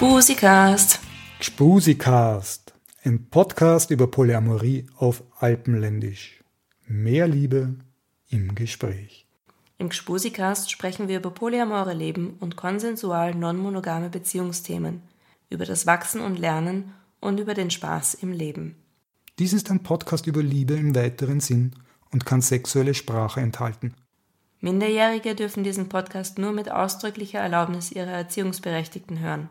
Gspusikast. Gspusikast, ein Podcast über Polyamorie auf Alpenländisch. Mehr Liebe im Gespräch. Im Gspusikast sprechen wir über polyamore Leben und konsensual non-monogame Beziehungsthemen, über das Wachsen und Lernen und über den Spaß im Leben. Dies ist ein Podcast über Liebe im weiteren Sinn und kann sexuelle Sprache enthalten. Minderjährige dürfen diesen Podcast nur mit ausdrücklicher Erlaubnis ihrer Erziehungsberechtigten hören.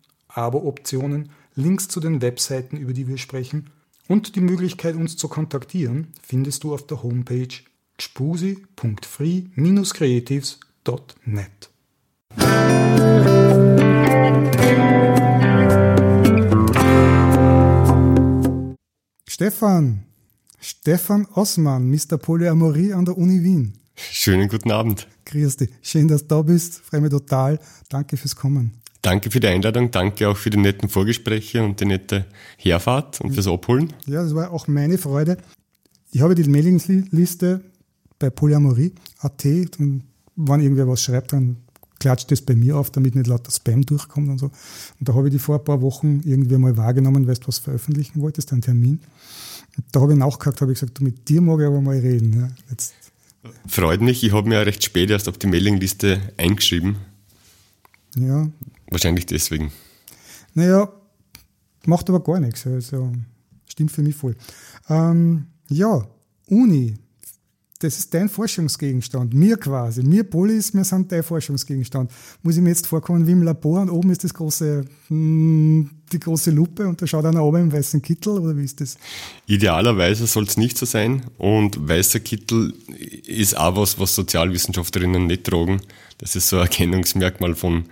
Abo-Optionen, Links zu den Webseiten, über die wir sprechen und die Möglichkeit, uns zu kontaktieren, findest du auf der Homepage gspusi.free-creatives.net. Stefan, Stefan Ossmann, Mr. Polyamorie an der Uni Wien. Schönen guten Abend. Grüß dich. Schön, dass du da bist. Freue mich total. Danke fürs Kommen. Danke für die Einladung. Danke auch für die netten Vorgespräche und die nette Herfahrt und fürs Abholen. Ja, das war auch meine Freude. Ich habe die Mailingliste bei Polyamorie.at und wenn irgendwer was schreibt, dann klatscht das bei mir auf, damit nicht lauter Spam durchkommt und so. Und da habe ich die vor ein paar Wochen irgendwie mal wahrgenommen, weil du was veröffentlichen wolltest, einen Termin. Da habe ich nachgehakt, habe ich gesagt, mit dir mag ich aber mal reden. Ja, jetzt. Freut mich, ich habe mir ja recht spät erst auf die Mailingliste eingeschrieben. Ja. Wahrscheinlich deswegen. Naja, macht aber gar nichts. Also, stimmt für mich voll. Ähm, ja, Uni, das ist dein Forschungsgegenstand. Mir quasi. Mir Polis, wir sind dein Forschungsgegenstand. Muss ich mir jetzt vorkommen wie im Labor und oben ist das große, hm, die große Lupe und da schaut einer oben im weißen Kittel oder wie ist das? Idealerweise soll es nicht so sein und weißer Kittel ist auch was, was Sozialwissenschaftlerinnen nicht tragen. Das ist so ein Erkennungsmerkmal von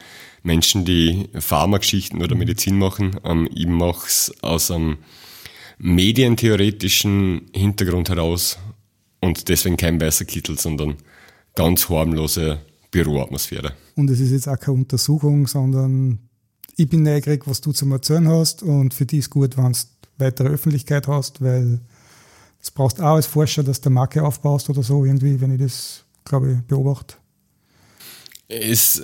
Menschen, die Pharmageschichten oder Medizin machen. Ähm, ich mache es aus einem medientheoretischen Hintergrund heraus und deswegen kein weißer Kittel, sondern ganz harmlose Büroatmosphäre. Und es ist jetzt auch keine Untersuchung, sondern ich bin neugierig, was du zum Erzählen hast und für dich ist gut, wenn du weitere Öffentlichkeit hast, weil das brauchst auch als Forscher, dass du Marke aufbaust oder so irgendwie, wenn ich das, glaube ich, beobachte. Es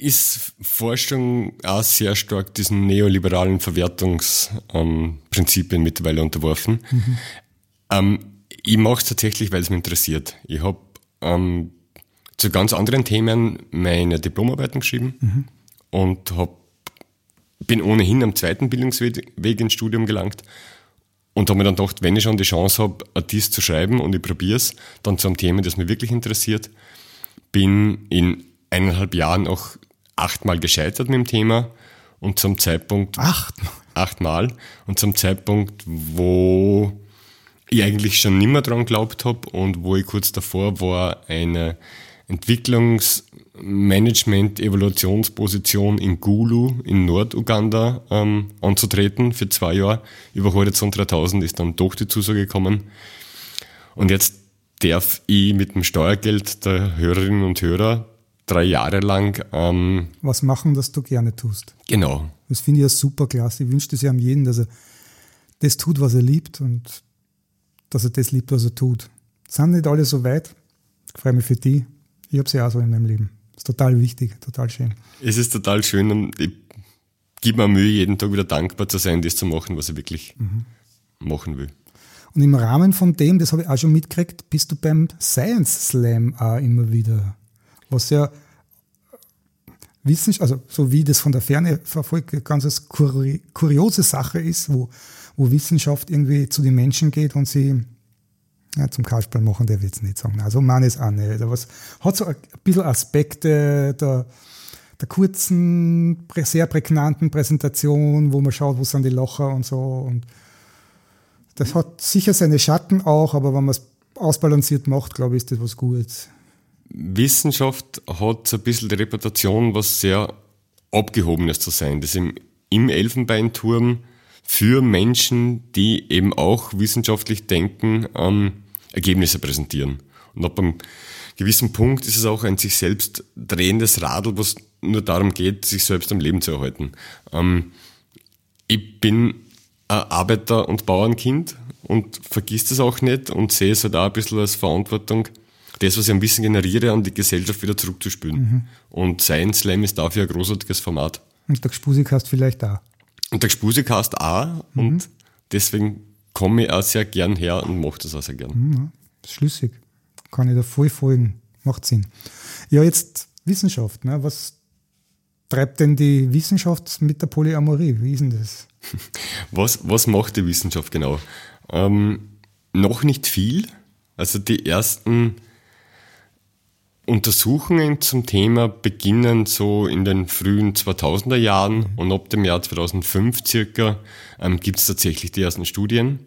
ist Forschung auch sehr stark diesen neoliberalen Verwertungsprinzipien ähm, mittlerweile unterworfen. Mhm. Ähm, ich mache es tatsächlich, weil es mich interessiert. Ich habe ähm, zu ganz anderen Themen meine Diplomarbeiten geschrieben mhm. und hab, bin ohnehin am zweiten Bildungsweg ins Studium gelangt und habe mir dann gedacht, wenn ich schon die Chance habe, dies zu schreiben und ich probiere es, dann zu einem Thema, das mich wirklich interessiert, bin in eineinhalb Jahren auch achtmal gescheitert mit dem Thema und zum Zeitpunkt Acht. achtmal und zum Zeitpunkt, wo ich eigentlich schon nimmer dran geglaubt habe und wo ich kurz davor war, eine Entwicklungsmanagement-Evaluationsposition in Gulu in Norduganda ähm, anzutreten für zwei Jahre. Über Horizont 3000 ist dann doch die Zusage gekommen. Und jetzt darf ich mit dem Steuergeld der Hörerinnen und Hörer drei Jahre lang ähm, was machen, das du gerne tust. Genau. Das finde ich ja super klasse. Ich wünsche das ja jeden, dass er das tut, was er liebt und dass er das liebt, was er tut. Sind nicht alle so weit. Ich freue mich für die. Ich habe sie auch so in meinem Leben. Ist total wichtig, total schön. Es ist total schön und ich gebe mir Mühe, jeden Tag wieder dankbar zu sein, das zu machen, was ich wirklich mhm. machen will. Und im Rahmen von dem, das habe ich auch schon mitgekriegt, bist du beim Science Slam auch immer wieder. Was ja Wissenschaft, also so wie das von der Ferne verfolgt, ganz eine kuriose Sache ist, wo wo Wissenschaft irgendwie zu den Menschen geht und sie ja, zum Kasperl machen, der wird es nicht sagen. Also man ist auch nicht. Aber es hat so ein bisschen Aspekte der, der kurzen, sehr prägnanten Präsentation, wo man schaut, wo sind die Locher und so. Und das hat sicher seine Schatten auch, aber wenn man es ausbalanciert macht, glaube ich, ist das was Gutes. Wissenschaft hat so ein bisschen die Reputation, was sehr Abgehobenes zu sein, das im, im Elfenbeinturm für Menschen, die eben auch wissenschaftlich denken, ähm, Ergebnisse präsentieren. Und ab einem gewissen Punkt ist es auch ein sich selbst drehendes Radl, was nur darum geht, sich selbst am Leben zu erhalten. Ähm, ich bin ein Arbeiter- und Bauernkind und vergisst das auch nicht und sehe es halt auch ein bisschen als Verantwortung, das, was ich am Wissen generiere, an die Gesellschaft wieder zurückzuspülen. Mhm. Und Science Slam ist dafür ein großartiges Format. Und der Gspusikast vielleicht auch. Und der Gspusikast auch. Mhm. Und deswegen komme ich auch sehr gern her und mache das auch sehr gern. Mhm, schlüssig. Kann ich da voll folgen. Macht Sinn. Ja, jetzt Wissenschaft. Ne? Was treibt denn die Wissenschaft mit der Polyamorie? Wie ist denn das? Was, was macht die Wissenschaft genau? Ähm, noch nicht viel. Also die ersten Untersuchungen zum Thema beginnen so in den frühen 2000er Jahren mhm. und ab dem Jahr 2005 circa ähm, gibt es tatsächlich die ersten Studien.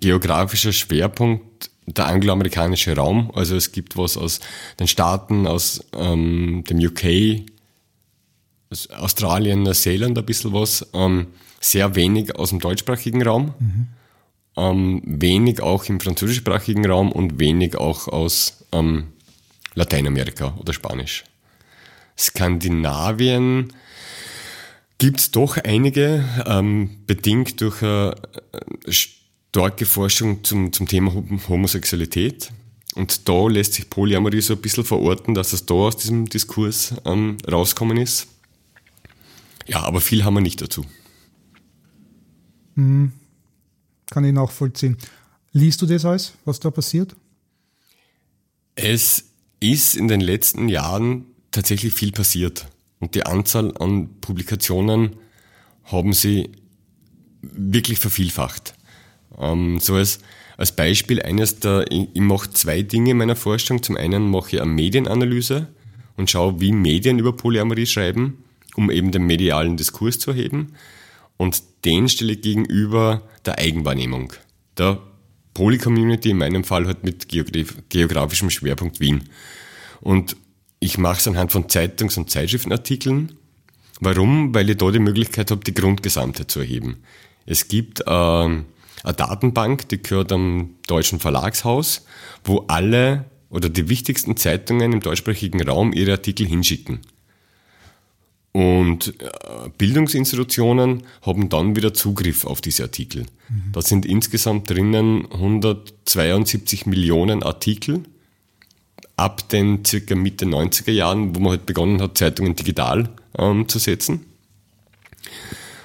Geografischer Schwerpunkt der angloamerikanische Raum, also es gibt was aus den Staaten, aus ähm, dem UK, aus Australien, Neuseeland ein bisschen was, ähm, sehr wenig aus dem deutschsprachigen Raum. Mhm ähm, wenig auch im französischsprachigen Raum und wenig auch aus ähm, Lateinamerika oder Spanisch. Skandinavien gibt es doch einige, ähm, bedingt durch eine starke Forschung zum, zum Thema Homosexualität. Und da lässt sich Polyamorie so ein bisschen verorten, dass es da aus diesem Diskurs ähm, rauskommen ist. Ja, aber viel haben wir nicht dazu. Mhm kann ich nachvollziehen. Liest du das alles, was da passiert? Es ist in den letzten Jahren tatsächlich viel passiert. Und die Anzahl an Publikationen haben sie wirklich vervielfacht. Ähm, so als, als Beispiel eines der, ich, ich mache zwei Dinge in meiner Forschung. Zum einen mache ich eine Medienanalyse und schaue, wie Medien über Polyamorie schreiben, um eben den medialen Diskurs zu erheben und den stelle ich gegenüber der Eigenwahrnehmung. Der Poly-Community in meinem Fall halt mit geografischem Schwerpunkt Wien. Und ich mache es anhand von Zeitungs- und Zeitschriftenartikeln. Warum? Weil ich da die Möglichkeit habe, die Grundgesamtheit zu erheben. Es gibt äh, eine Datenbank, die gehört am Deutschen Verlagshaus, wo alle oder die wichtigsten Zeitungen im deutschsprachigen Raum ihre Artikel hinschicken. Und äh, Bildungsinstitutionen haben dann wieder Zugriff auf diese Artikel. Mhm. Da sind insgesamt drinnen 172 Millionen Artikel ab den circa Mitte 90er Jahren, wo man halt begonnen hat, Zeitungen digital ähm, zu setzen.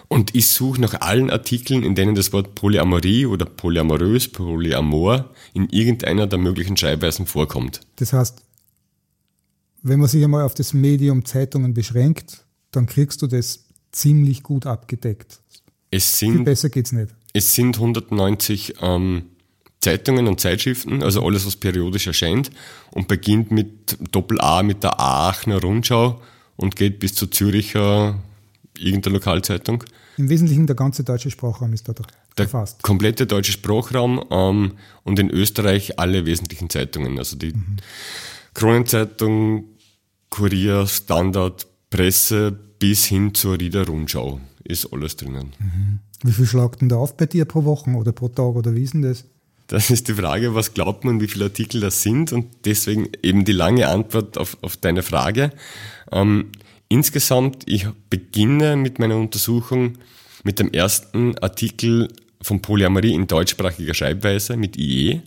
Und ich suche nach allen Artikeln, in denen das Wort Polyamorie oder polyamorös, polyamor in irgendeiner der möglichen Schreibweisen vorkommt. Das heißt, wenn man sich einmal auf das Medium Zeitungen beschränkt, dann kriegst du das ziemlich gut abgedeckt. Es sind, Viel besser geht's nicht. Es sind 190 ähm, Zeitungen und Zeitschriften, also alles, was periodisch erscheint und beginnt mit Doppel-A, mit der Aachener Rundschau und geht bis zur Züricher irgendeiner Lokalzeitung. Im Wesentlichen der ganze deutsche Sprachraum ist da der erfasst. komplette deutsche Sprachraum ähm, und in Österreich alle wesentlichen Zeitungen, also die mhm. Kronenzeitung, Kurier, Standard, Presse bis hin zur Rieder Rundschau ist alles drinnen. Mhm. Wie viel schlagt denn da auf bei dir pro Woche oder pro Tag oder wie ist denn das? Das ist die Frage, was glaubt man, wie viele Artikel das sind und deswegen eben die lange Antwort auf, auf deine Frage. Ähm, insgesamt, ich beginne mit meiner Untersuchung mit dem ersten Artikel von Polyamorie in deutschsprachiger Schreibweise mit IE.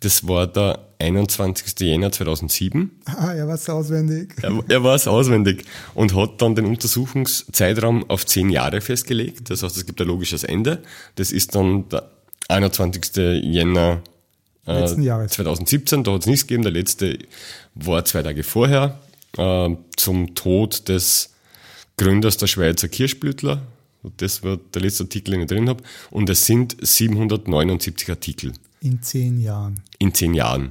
Das war der 21. Jänner 2007. Ah, er war es auswendig. Er, er war es auswendig und hat dann den Untersuchungszeitraum auf zehn Jahre festgelegt. Das heißt, es gibt ein logisches Ende. Das ist dann der 21. Jänner äh, 2017. Da hat es nichts gegeben. Der letzte war zwei Tage vorher äh, zum Tod des Gründers der Schweizer Kirschblütler. Das war der letzte Artikel, den ich drin habe. Und es sind 779 Artikel. In zehn Jahren. In zehn Jahren.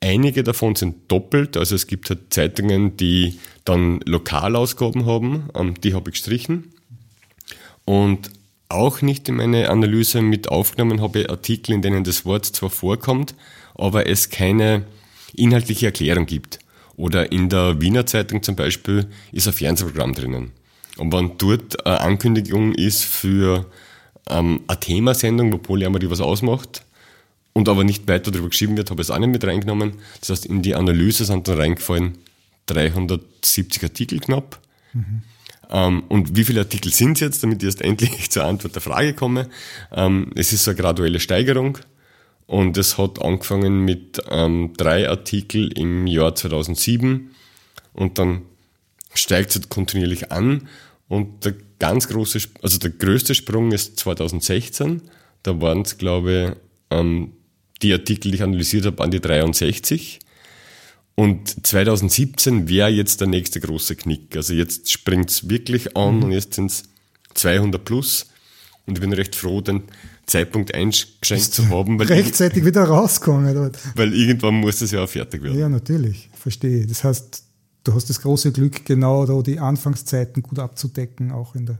Einige davon sind doppelt, also es gibt halt Zeitungen, die dann Lokalausgaben haben, ähm, die habe ich gestrichen. Und auch nicht in meine Analyse mit aufgenommen habe Artikel, in denen das Wort zwar vorkommt, aber es keine inhaltliche Erklärung gibt. Oder in der Wiener Zeitung zum Beispiel ist ein Fernsehprogramm drinnen. Und wenn dort eine Ankündigung ist für ähm, eine Themasendung, wo Polyamorie was ausmacht, und aber nicht weiter darüber geschrieben wird, habe ich es auch nicht mit reingenommen. Das heißt, in die Analyse sind dann reingefallen 370 Artikel knapp. Mhm. Ähm, und wie viele Artikel sind es jetzt, damit ich erst endlich zur Antwort der Frage komme? Ähm, es ist so eine graduelle Steigerung. Und es hat angefangen mit ähm, drei Artikel im Jahr 2007 und dann steigt es kontinuierlich an. Und der ganz große, also der größte Sprung ist 2016. Da waren es, glaube ich, die Artikel, die ich analysiert habe, an die 63. Und 2017 wäre jetzt der nächste große Knick. Also jetzt springt es wirklich an mhm. und jetzt sind es 200 plus. Und ich bin recht froh, den Zeitpunkt eingeschränkt zu haben. Weil rechtzeitig wieder rauskommen. Dort. Weil irgendwann muss das ja auch fertig werden. Ja, natürlich. Verstehe. Das heißt, du hast das große Glück, genau da die Anfangszeiten gut abzudecken, auch in, der,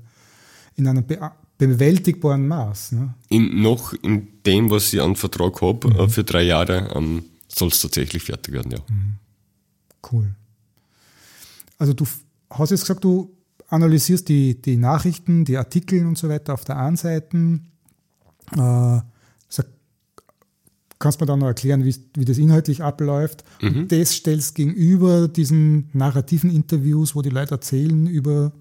in einem be bewältigbaren Maß. Ne? In, noch in dem, was ich an Vertrag habe, mhm. Äh, für drei Jahre, ähm, soll es tatsächlich fertig werden, ja. Mhm. Cool. Also du hast jetzt gesagt, du analysierst die, die Nachrichten, die Artikel und so weiter auf der einen Seite. Äh, kannst du mir dann noch erklären, wie, wie das inhaltlich abläuft? Mhm. Und das stellst gegenüber diesen narrativen Interviews, wo die Leute erzählen über,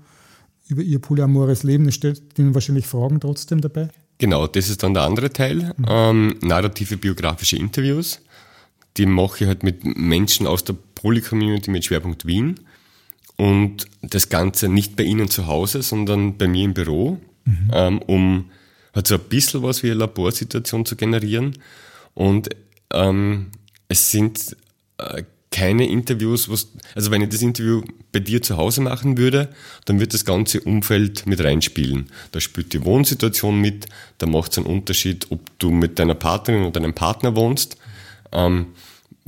über ihr polyamores Leben. Das stellt ihnen wahrscheinlich Fragen trotzdem dabei. Genau, das ist dann der andere Teil. Mhm. Ähm, narrative biografische Interviews. Die mache ich halt mit Menschen aus der Poly-Community mit Schwerpunkt Wien. Und das Ganze nicht bei Ihnen zu Hause, sondern bei mir im Büro, mhm. ähm, um halt so ein bisschen was wie eine Laborsituation zu generieren. Und ähm, es sind äh, keine Interviews, was, also wenn ich das Interview bei dir zu Hause machen würde, dann wird das ganze Umfeld mit reinspielen. Da spielt die Wohnsituation mit, da macht es einen Unterschied, ob du mit deiner Partnerin oder deinem Partner wohnst. Ähm,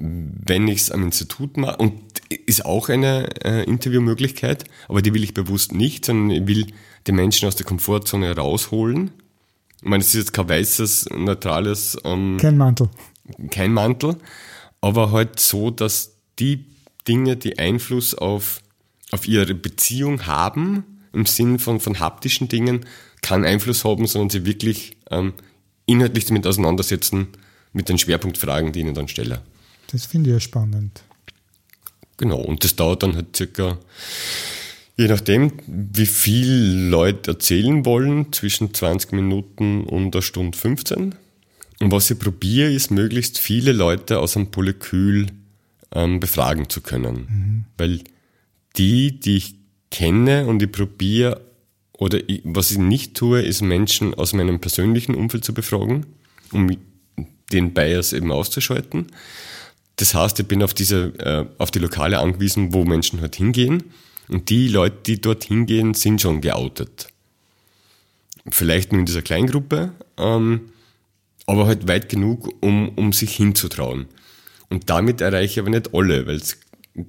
wenn ich es am Institut mache, und ist auch eine äh, Interviewmöglichkeit, aber die will ich bewusst nicht, sondern ich will die Menschen aus der Komfortzone rausholen. Ich meine, es ist jetzt kein weißes, neutrales... Ähm, kein Mantel. Kein Mantel, aber halt so, dass die Dinge, die Einfluss auf, auf ihre Beziehung haben, im Sinn von, von haptischen Dingen, keinen Einfluss haben, sondern sie wirklich ähm, inhaltlich damit auseinandersetzen mit den Schwerpunktfragen, die ich ihnen dann stelle. Das finde ich ja spannend. Genau, und das dauert dann halt circa, je nachdem, wie viel Leute erzählen wollen, zwischen 20 Minuten und einer Stunde 15. Und was ich probiere, ist möglichst viele Leute aus einem Polykül ähm, befragen zu können. Mhm. Weil die, die ich kenne und ich probiere, oder ich, was ich nicht tue, ist Menschen aus meinem persönlichen Umfeld zu befragen, um den Bias eben auszuschalten. Das heißt, ich bin auf diese, äh, auf die Lokale angewiesen, wo Menschen halt hingehen. Und die Leute, die dort hingehen, sind schon geoutet. Vielleicht nur in dieser Kleingruppe, ähm, aber halt weit genug, um, um sich hinzutrauen. Und damit erreiche ich aber nicht alle, weil es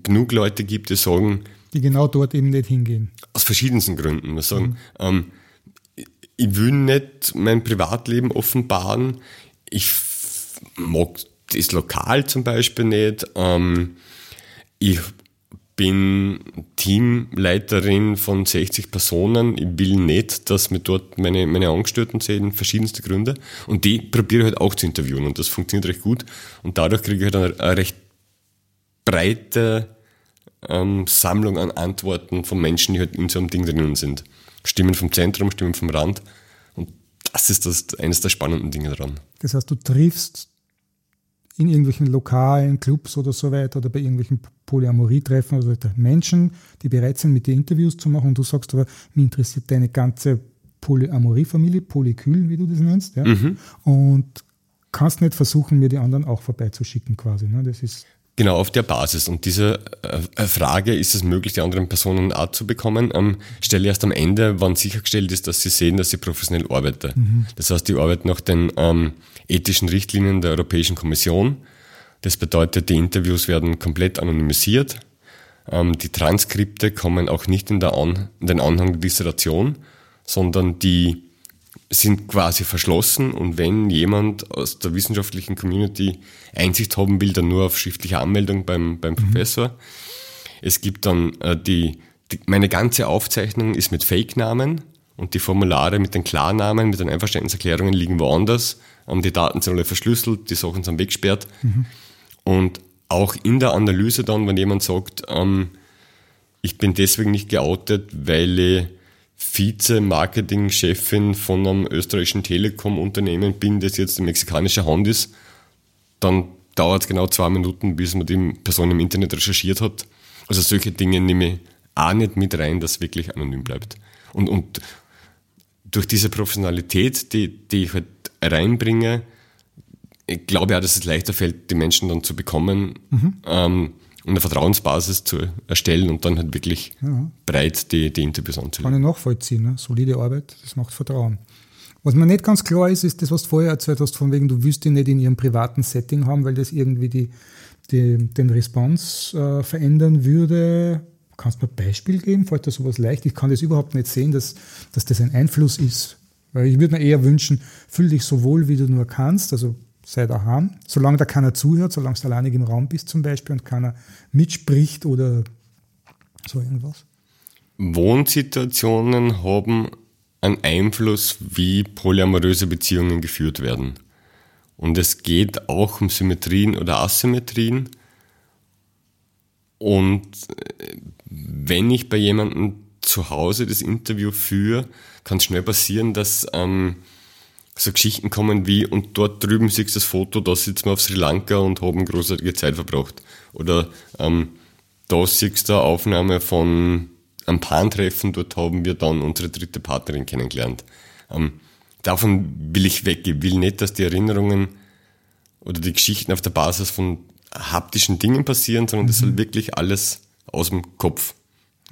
genug Leute gibt, die sagen, die genau dort eben nicht hingehen. Aus verschiedensten Gründen. Wir sagen, mhm. ähm, ich will nicht mein Privatleben offenbaren. Ich mag das Lokal zum Beispiel nicht. Ähm, ich bin Teamleiterin von 60 Personen. Ich will nicht, dass mir dort meine, meine Angestellten sehen, verschiedenste Gründe. Und die probiere ich halt auch zu interviewen und das funktioniert recht gut. Und dadurch kriege ich halt eine, eine recht breite ähm, Sammlung an Antworten von Menschen, die halt in so einem Ding drinnen sind. Stimmen vom Zentrum, Stimmen vom Rand. Und das ist das, eines der spannenden Dinge daran. Das heißt, du triffst in irgendwelchen lokalen Clubs oder so weiter oder bei irgendwelchen Polyamorie-Treffen oder so weiter Menschen, die bereit sind, mit dir Interviews zu machen und du sagst aber, mich interessiert deine ganze Polyamorie-Familie, Polykül, wie du das nennst, ja? Mhm. und kannst nicht versuchen, mir die anderen auch vorbeizuschicken quasi. Ne? Das ist Genau, auf der Basis. Und diese äh, Frage, ist es möglich, die anderen Personen auch zu bekommen, ähm, stelle ich erst am Ende, wann sichergestellt ist, dass sie sehen, dass ich professionell arbeite. Mhm. Das heißt, ich arbeite nach den ähm, ethischen Richtlinien der Europäischen Kommission. Das bedeutet, die Interviews werden komplett anonymisiert. Ähm, die Transkripte kommen auch nicht in, An in den Anhang der Dissertation, sondern die sind quasi verschlossen und wenn jemand aus der wissenschaftlichen Community Einsicht haben will, dann nur auf schriftliche Anmeldung beim, beim mhm. Professor. Es gibt dann äh, die die, meine ganze Aufzeichnung ist mit Fake-Namen und die Formulare mit den Klarnamen, mit den Einverständniserklärungen liegen woanders. Ähm, die Daten sind alle verschlüsselt, die Sachen sind weggesperrt. Mhm. Und auch in der Analyse dann, wenn jemand sagt, ähm, ich bin deswegen nicht geoutet, weil ich Vize-Marketing-Chefin von einem österreichischen Telekom-Unternehmen bin, das jetzt eine mexikanische Hand ist, dann dauert es genau zwei Minuten, bis man die Person im Internet recherchiert hat. Also solche Dinge nehme ich auch nicht mit rein, dass wirklich anonym bleibt. Und, und durch diese Professionalität, die, die ich halt reinbringe, ich glaube auch, dass es leichter fällt, die Menschen dann zu bekommen mhm. ähm, eine Vertrauensbasis zu erstellen und dann halt wirklich ja. breit die, die Interviews anzulegen. Kann ich nachvollziehen. Ne? Solide Arbeit, das macht Vertrauen. Was mir nicht ganz klar ist, ist das, was du vorher erzählt hast, von wegen, du willst ihn nicht in ihrem privaten Setting haben, weil das irgendwie die, die, den Response äh, verändern würde. Kannst du mir ein Beispiel geben? Fällt dir sowas leicht? Ich kann das überhaupt nicht sehen, dass, dass das ein Einfluss ist. Weil ich würde mir eher wünschen, fühl dich so wohl, wie du nur kannst. Also sei daheim. Solange da keiner zuhört, solange du alleinig im Raum bist zum Beispiel und keiner mitspricht oder so irgendwas. Wohnsituationen haben einen Einfluss, wie polyamoröse Beziehungen geführt werden. Und es geht auch um Symmetrien oder Asymmetrien. Und äh, wenn ich bei jemandem zu Hause das Interview führe, kann es schnell passieren, dass ähm, so Geschichten kommen wie, und dort drüben siehst du das Foto, da sitzen wir auf Sri Lanka und haben großartige Zeit verbracht. Oder ähm, da siehst du eine Aufnahme von einem Paartreffen, dort haben wir dann unsere dritte Partnerin kennengelernt. Ähm, davon will ich weg. Ich will nicht, dass die Erinnerungen oder die Geschichten auf der Basis von haptischen Dingen passieren, sondern mhm. das soll wirklich alles aus dem Kopf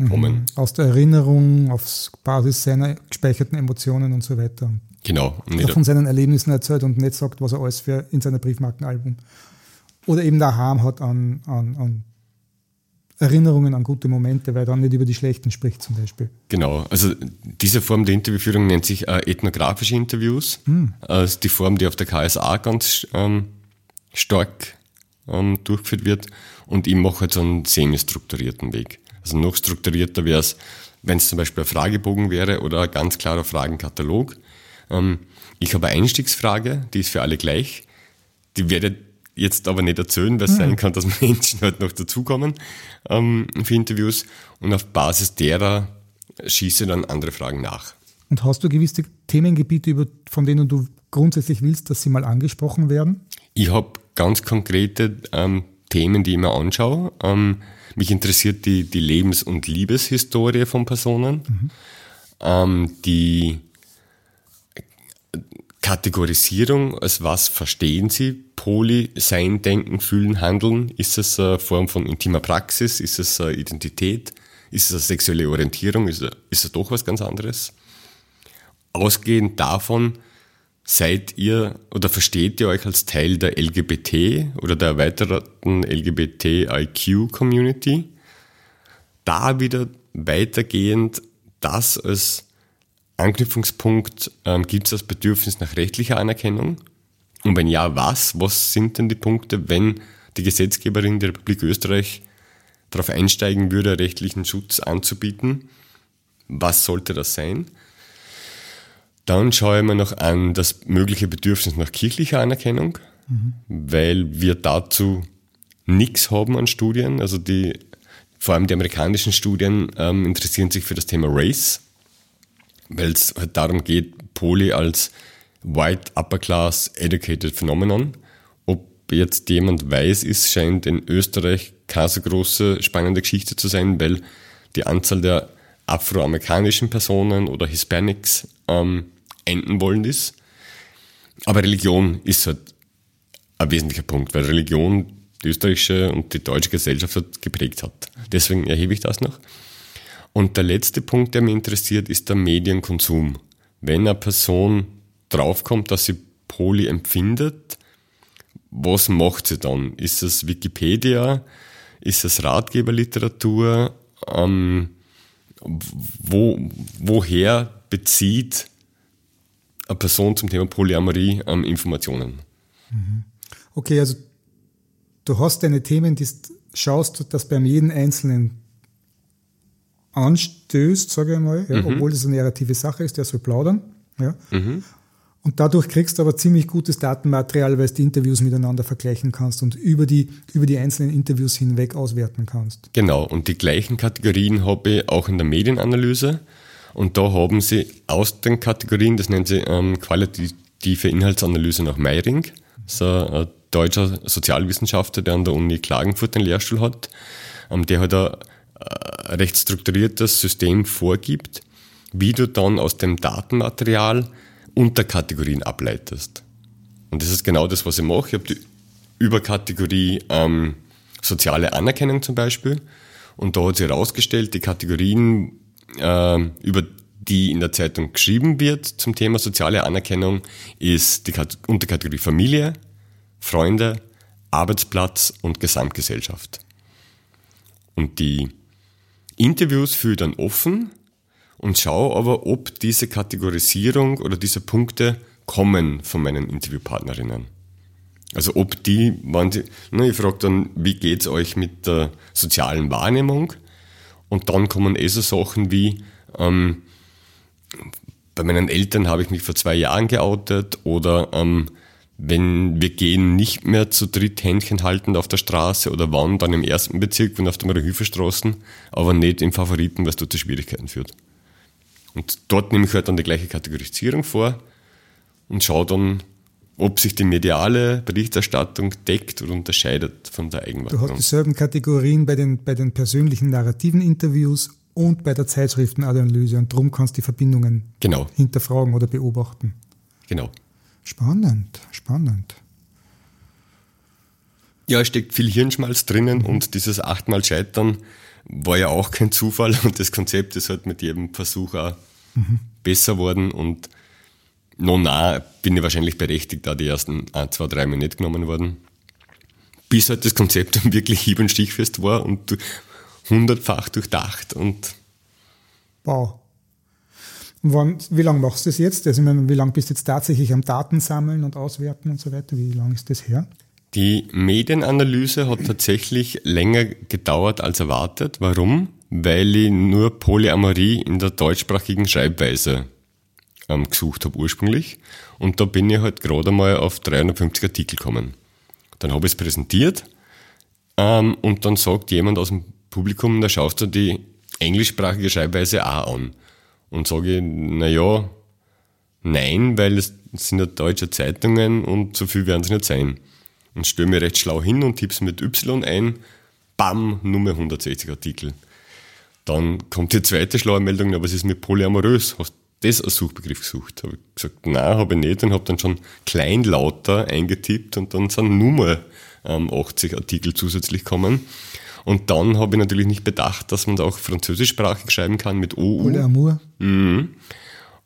kommen. Mhm. Aus der Erinnerung, auf Basis seiner gespeicherten Emotionen und so weiter. Genau. Und von seinen Erlebnissen erzählt und nicht sagt, was er alles für in seiner Briefmarkenalbum oder eben daheim hat an, an, an Erinnerungen an gute Momente, weil er dann nicht über die schlechten spricht zum Beispiel. Genau, also diese Form der Interviewführung nennt sich äh, ethnografische Interviews. Hm. Also die Form, die auf der KSA ganz ähm, stark ähm, durchgeführt wird. Und ich mache halt so einen semi-strukturierten Weg. Also noch strukturierter wäre es, wenn es zum Beispiel ein Fragebogen wäre oder ein ganz klarer Fragenkatalog. Ähm, ich habe eine Einstiegsfrage, die ist für alle gleich. Die werde jetzt aber nicht erzählen, weil es mhm. sein kann, dass Menschen halt noch dazukommen ähm, für Interviews und auf Basis derer schieße dann andere Fragen nach. Und hast du gewisse Themengebiete, über, von denen du grundsätzlich willst, dass sie mal angesprochen werden? Ich habe ganz konkrete ähm, Themen, die ich mir anschaue. Ähm, mich interessiert die, die Lebens- und Liebeshistorie von Personen, mhm. ähm, die Kategorisierung, als was verstehen Sie? Poly, Sein, Denken, Fühlen, Handeln? Ist es eine Form von intimer Praxis? Ist es eine Identität? Ist es eine sexuelle Orientierung? Ist es, ist es doch was ganz anderes? Ausgehend davon, seid ihr oder versteht ihr euch als Teil der LGBT oder der erweiterten LGBTIQ-Community? Da wieder weitergehend das als Anknüpfungspunkt, ähm, gibt es das Bedürfnis nach rechtlicher Anerkennung? Und wenn ja, was? Was sind denn die Punkte, wenn die Gesetzgeberin der Republik Österreich darauf einsteigen würde, rechtlichen Schutz anzubieten? Was sollte das sein? Dann schaue ich mir noch an das mögliche Bedürfnis nach kirchlicher Anerkennung, mhm. weil wir dazu nichts haben an Studien. Also die, vor allem die amerikanischen Studien ähm, interessieren sich für das Thema Race weil es halt darum geht, Poly als White Upper Class Educated Phenomenon. Ob jetzt jemand weiß ist, scheint in Österreich keine so große spannende Geschichte zu sein, weil die Anzahl der afroamerikanischen Personen oder Hispanics ähm, enden wollen ist. Aber Religion ist halt ein wesentlicher Punkt, weil Religion die österreichische und die deutsche Gesellschaft halt geprägt hat. Deswegen erhebe ich das noch. Und der letzte Punkt, der mich interessiert, ist der Medienkonsum. Wenn eine Person draufkommt, dass sie Poly empfindet, was macht sie dann? Ist es Wikipedia? Ist es Ratgeberliteratur? Ähm, wo, woher bezieht eine Person zum Thema Polyamorie ähm, Informationen? Mhm. Okay, also du hast deine Themen, die schaust, dass beim jeden Einzelnen anstößt, sage ich mal, ja, Mhm. obwohl das eine narrative Sache ist, der soll plaudern. Ja. Und dadurch kriegst du aber ziemlich gutes Datenmaterial, weil du die Interviews miteinander vergleichen kannst und über die, über die einzelnen Interviews hinweg auswerten kannst. Genau, und die gleichen Kategorien habe ich auch in der Medienanalyse. Und da haben sie aus den Kategorien, das nennen sie ähm, qualitative Inhaltsanalyse nach Meiring, so ein deutscher Sozialwissenschaftler, der an der Uni Klagenfurt den Lehrstuhl hat, ähm, der halt ein äh, recht strukturiertes System vorgibt, wie du dann aus dem Datenmaterial Unterkategorien ableitest. Und das ist genau das, was ich mache. Ich habe die Überkategorie ähm, soziale Anerkennung zum Beispiel. Und da hat sich herausgestellt, die Kategorien, ähm, über die in der Zeitung geschrieben wird zum Thema soziale Anerkennung, ist die Kat Unterkategorie Familie, Freunde, Arbeitsplatz und Gesamtgesellschaft. Und die Interviews führe ich dann offen und schaue aber, ob diese Kategorisierung oder diese Punkte kommen von meinen Interviewpartnerinnen. Also ob die, wenn die, ne, ich frage dann, wie geht's euch mit der sozialen Wahrnehmung? Und dann kommen eh so Sachen wie, ähm, bei meinen Eltern habe ich mich vor zwei Jahren geoutet oder ähm, wenn wir gehen nicht mehr zu dritt Händchen haltend auf der Straße oder wann dann im ersten Bezirk und auf der Hilfestraßen, aber nicht im Favoriten, was dort zu Schwierigkeiten führt. Und dort nehme ich halt dann die gleiche Kategorisierung vor und schaue dann, ob sich die mediale Berichterstattung deckt oder unterscheidet von der Du hast dieselben Kategorien bei den, bei den persönlichen narrativen Interviews und bei der Zeitschriftenanalyse und darum kannst du die Verbindungen Genau, hinterfragen oder beobachten. genau. Spannend, spannend. Ja, es steckt viel Hirnschmalz drinnen und dieses achtmal Scheitern war ja auch kein Zufall und das Konzept ist halt mit jedem Versuch auch besser worden und nah bin ich wahrscheinlich berechtigt, da die ersten ein, zwei, drei Mal nicht genommen worden. Bis halt das Konzept dann wirklich hieb- und stichfest war und hundertfach durchdacht und Wow. Wann, wie lange machst du das jetzt? Also, meine, wie lange bist du jetzt tatsächlich am Daten sammeln und auswerten und so weiter? Wie lange ist das her? Die Medienanalyse hat tatsächlich länger gedauert als erwartet. Warum? Weil ich nur Polyamorie in der deutschsprachigen Schreibweise ähm, gesucht habe ursprünglich. Und da bin ich halt gerade einmal auf 350 Artikel gekommen. Dann habe ich es präsentiert ähm, und dann sagt jemand aus dem Publikum, da schaust du die englischsprachige Schreibweise auch an. Und sage ich, na ja, nein, weil es sind ja deutsche Zeitungen und so viel werden es nicht sein. Und stelle mir recht schlau hin und tipp's mit Y ein, bam, Nummer 160 Artikel. Dann kommt die zweite schlaue Meldung, aber es ist mit polyamorös. Hast du das als Suchbegriff gesucht? Habe ich gesagt, nein, habe ich nicht und habe dann schon kleinlauter eingetippt und dann sind nur mal ähm, 80 Artikel zusätzlich kommen. Und dann habe ich natürlich nicht bedacht, dass man da auch französischsprachig schreiben kann mit OU. Polyamour?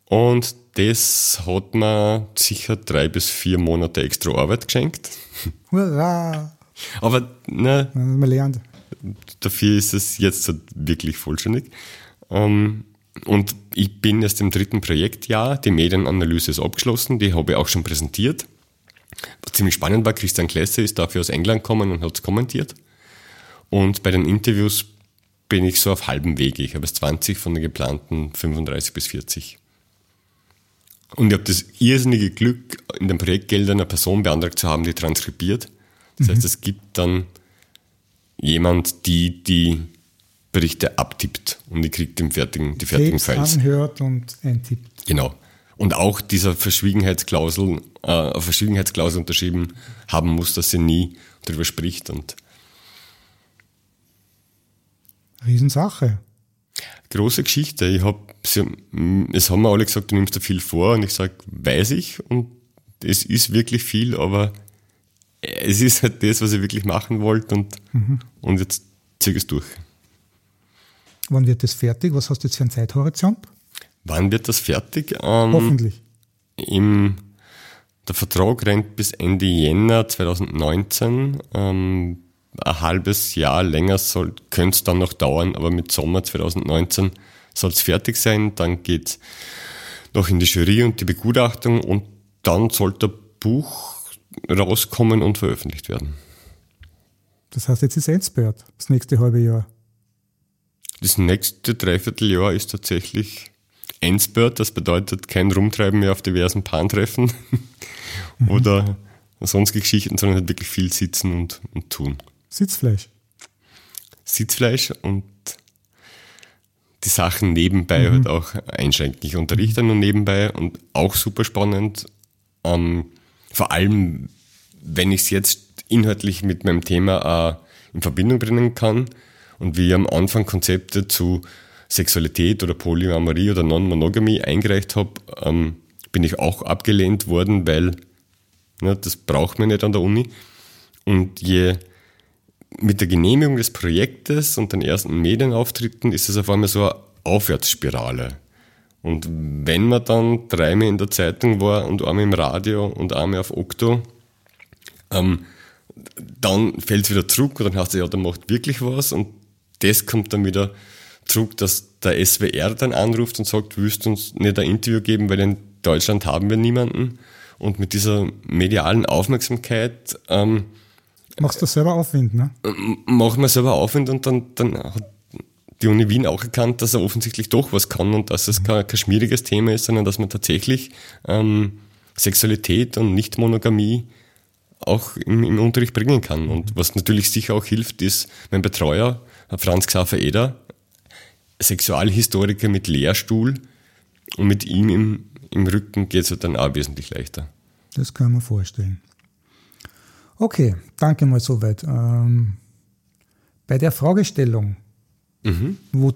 Und das hat mir sicher drei bis vier Monate extra Arbeit geschenkt. Hurra! Aber ne, Man lernt. dafür ist es jetzt halt wirklich vollständig. Ähm, und ich bin erst im dritten Projektjahr. Die Medienanalyse ist abgeschlossen, die habe ich auch schon präsentiert. Was ziemlich spannend war, Christian Klesse ist dafür aus England gekommen und hat es kommentiert. Und bei den Interviews bin ich so auf halbem Wege. Ich habe es 20 von den geplanten 35 bis 40. Und ich habe das irrsinnige Glück, in den Projektgeldern eine Person beantragt zu haben, die transkribiert. Das heißt, es gibt dann jemand, die die Berichte abtippt und die kriegt den fertigen, die fertigen Tapes Files. anhört und eintippt. Genau. Und auch dieser Verschwiegenheitsklausel, äh, Verschwiegenheitsklausel unterschrieben haben muss, dass sie nie darüber spricht. Und Riesensache. große Geschichte. Ich hab, es haben mir alle gesagt, du nimmst da viel vor und ich sag, weiß ich und es ist wirklich viel, aber es ist halt das, was ich wirklich machen wollte und, und jetzt ziehe ich es durch. Wann wird das fertig? Was hast du jetzt für einen Zeithorizont? Wann wird das fertig? Ähm, Hoffentlich. Im, der Vertrag rennt bis Ende Jänner 2019. Ähm, ein halbes Jahr länger soll, könnte es dann noch dauern, aber mit Sommer 2019 soll es fertig sein. Dann geht noch in die Jury und die Begutachtung und dann soll der Buch rauskommen und veröffentlicht werden. Das heißt, jetzt ist Endspurt, das nächste halbe Jahr. das nächste Dreivierteljahr ist tatsächlich Endspurt, das bedeutet kein Rumtreiben mehr auf diversen Pahntreffen mhm. oder sonstige Geschichten, sondern halt wirklich viel sitzen und, und tun. Sitzfleisch. Sitzfleisch und die Sachen nebenbei mhm. halt auch einschränken. Ich unterrichte nur nebenbei und auch super spannend. Ähm, vor allem, wenn ich es jetzt inhaltlich mit meinem Thema äh, in Verbindung bringen kann und wie ich am Anfang Konzepte zu Sexualität oder Polyamorie oder Non-Monogamie eingereicht habe, ähm, bin ich auch abgelehnt worden, weil ne, das braucht man nicht an der Uni. Und je mit der Genehmigung des Projektes und den ersten Medienauftritten ist es auf einmal so eine Aufwärtsspirale. Und wenn man dann dreimal in der Zeitung war und einmal im Radio und einmal auf Okto, ähm, dann fällt es wieder zurück und dann heißt es, ja, da macht wirklich was und das kommt dann wieder zurück, dass der SWR dann anruft und sagt, willst du uns nicht ein Interview geben, weil in Deutschland haben wir niemanden. Und mit dieser medialen Aufmerksamkeit ähm, Machst du selber Aufwind, ne? Machen wir selber Aufwind und dann, dann hat die Uni Wien auch erkannt, dass er offensichtlich doch was kann und dass es kein, kein schwieriges Thema ist, sondern dass man tatsächlich ähm, Sexualität und Nicht-Monogamie auch im, im, Unterricht bringen kann. Und was natürlich sicher auch hilft, ist mein Betreuer, Franz Xaver Eder, Sexualhistoriker mit Lehrstuhl und mit ihm im, im Rücken geht es dann auch wesentlich leichter. Das kann man vorstellen. Okay, danke mal soweit. Ähm, bei der Fragestellung, mhm. wo,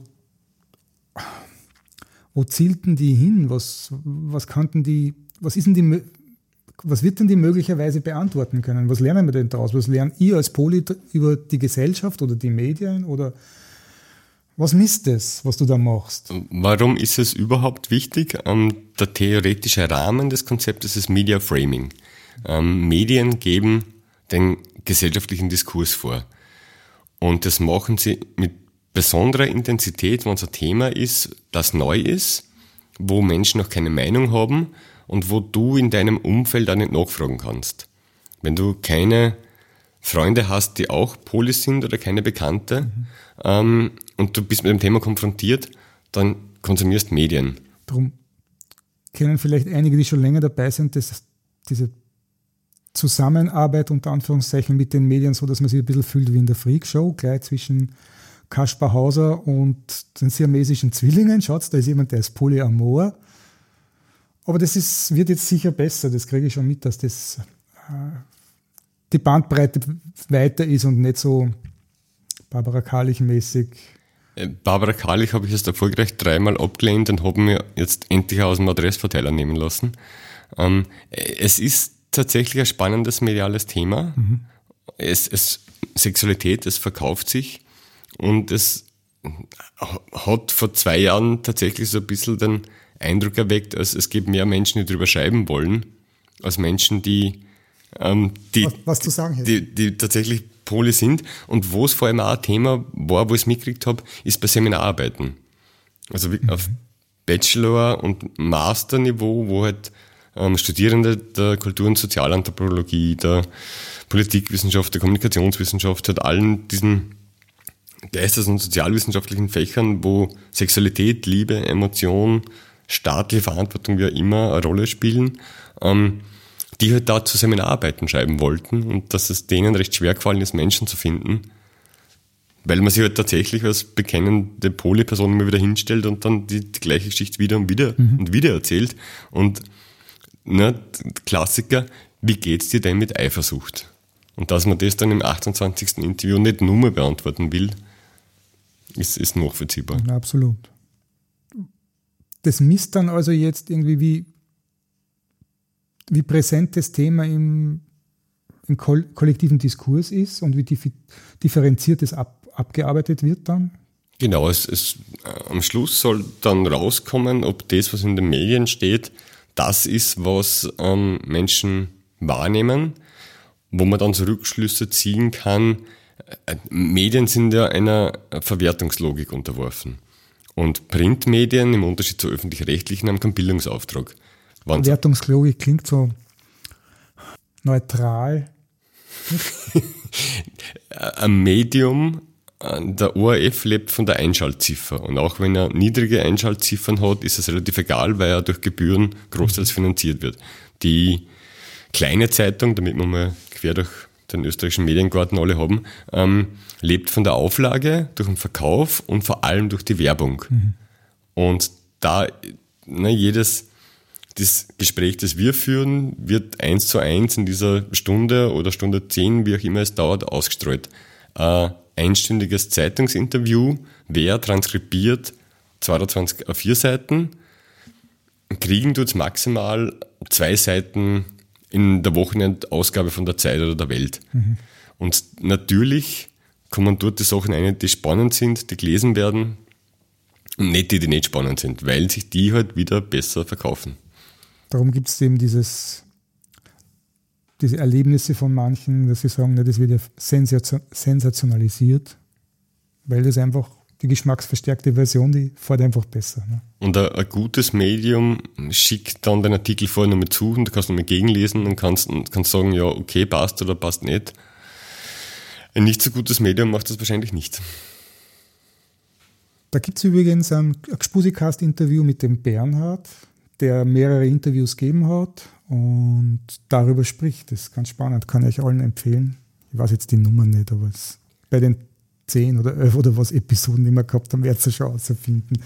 wo zielten die hin? Was, was kannten die, was ist denn die, was wird denn die möglicherweise beantworten können? Was lernen wir denn daraus? Was lernen ihr als Poli über die Gesellschaft oder die Medien oder was misst es, was du da machst? Warum ist es überhaupt wichtig? Ähm, der theoretische Rahmen des Konzeptes ist Media Framing. Ähm, Medien geben den gesellschaftlichen Diskurs vor. Und das machen sie mit besonderer Intensität, wenn es ein Thema ist, das neu ist, wo Menschen noch keine Meinung haben und wo du in deinem Umfeld auch nicht nachfragen kannst. Wenn du keine Freunde hast, die auch Polis sind oder keine Bekannte mhm. ähm, und du bist mit dem Thema konfrontiert, dann konsumierst Medien. Darum kennen vielleicht einige, die schon länger dabei sind, dass diese Zusammenarbeit unter Anführungszeichen mit den Medien, so dass man sich ein bisschen fühlt wie in der Freak Show, gleich zwischen Kaspar Hauser und den siamesischen Zwillingen. Schaut, da ist jemand, der ist Polyamor. Aber das ist, wird jetzt sicher besser, das kriege ich schon mit, dass das äh, die Bandbreite weiter ist und nicht so Barbara Karlich-mäßig. Äh, Barbara Karlich habe ich jetzt erfolgreich dreimal abgelehnt und habe mir jetzt endlich aus dem Adressverteiler nehmen lassen. Ähm, es ist tatsächlich ein spannendes mediales Thema. Mhm. Es, es, Sexualität, es verkauft sich und es hat vor zwei Jahren tatsächlich so ein bisschen den Eindruck erweckt, als es gibt mehr Menschen, die darüber schreiben wollen, als Menschen, die, ähm, die, was, was zu sagen die, die tatsächlich Poli sind. Und wo es vor allem auch ein Thema war, wo ich es mitgekriegt habe, ist bei Seminararbeiten. Also mhm. auf Bachelor- und Masterniveau, wo halt Studierende der Kultur- und Sozialanthropologie, der Politikwissenschaft, der Kommunikationswissenschaft, hat allen diesen geistes- und sozialwissenschaftlichen Fächern, wo Sexualität, Liebe, Emotion, staatliche Verantwortung, wie auch immer, eine Rolle spielen, ähm, die halt dazu Seminararbeiten schreiben wollten und dass es denen recht schwer gefallen ist, Menschen zu finden, weil man sich halt tatsächlich als bekennende Poly-Person immer wieder hinstellt und dann die, die gleiche Geschichte wieder und wieder mhm. und wieder erzählt und ne, Klassiker, wie geht's dir denn mit Eifersucht? Und dass man das dann im 28. Interview nicht nur mehr beantworten will, ist, ist nachvollziehbar. Ja, absolut. Das misst dann also jetzt irgendwie, wie, wie präsent das Thema im, im kollektiven Diskurs ist und wie differenziert es ab, abgearbeitet wird dann? Genau, es, es, am Schluss soll dann rauskommen, ob das, was in den Medien steht, das ist, was ähm, Menschen wahrnehmen, wo man dann so Rückschlüsse ziehen kann. Äh, Medien sind ja einer Verwertungslogik unterworfen. Und Printmedien im Unterschied zu öffentlich-rechtlichen haben keinen Bildungsauftrag. Wenn's Verwertungslogik klingt so neutral. Ein Medium der ORF lebt von der Einschaltziffer. Und auch wenn er niedrige Einschaltziffern hat, ist es relativ egal, weil er durch Gebühren großteils finanziert wird. Die kleine Zeitung, damit wir mal quer durch den österreichischen Mediengarten alle haben, ähm, lebt von der Auflage, durch den Verkauf und vor allem durch die Werbung. Mhm. Und da ne, jedes das Gespräch, das wir führen, wird eins zu eins in dieser Stunde oder Stunde zehn, wie auch immer es dauert, ausgestreut. Ein einstündiges Zeitungsinterview wäre transkribiert 22 A4 Seiten. Kriegen tut's maximal zwei Seiten in der Wochenendausgabe von der Zeit oder der Welt. Mhm. Und natürlich kommen dort die Sachen ein, die spannend sind, die gelesen werden, und nicht die, die nicht spannend sind, weil sich die halt wieder besser verkaufen. Darum gibt es eben dieses, diese Erlebnisse von manchen, dass sie sagen, na, das wird ja sensationalisiert, weil das einfach die geschmacksverstärkte Version, die fährt einfach besser. Ne? Und ein, ein, gutes Medium schickt dann den Artikel vorher nochmal zu und du kannst nochmal gegenlesen und kannst, kannst sagen, ja, okay, passt oder passt nicht. Ein nicht so gutes Medium macht das wahrscheinlich nicht. Da gibt es übrigens ein Spusikast-Interview mit dem Bernhard, der mehrere Interviews gegeben hat und darüber spricht. Das ist ganz spannend, kann ich euch allen empfehlen. Ich weiß jetzt die Nummer nicht, aber es, bei den zehn oder elf oder was Episoden, die wir gehabt haben, werdet ihr schon finden.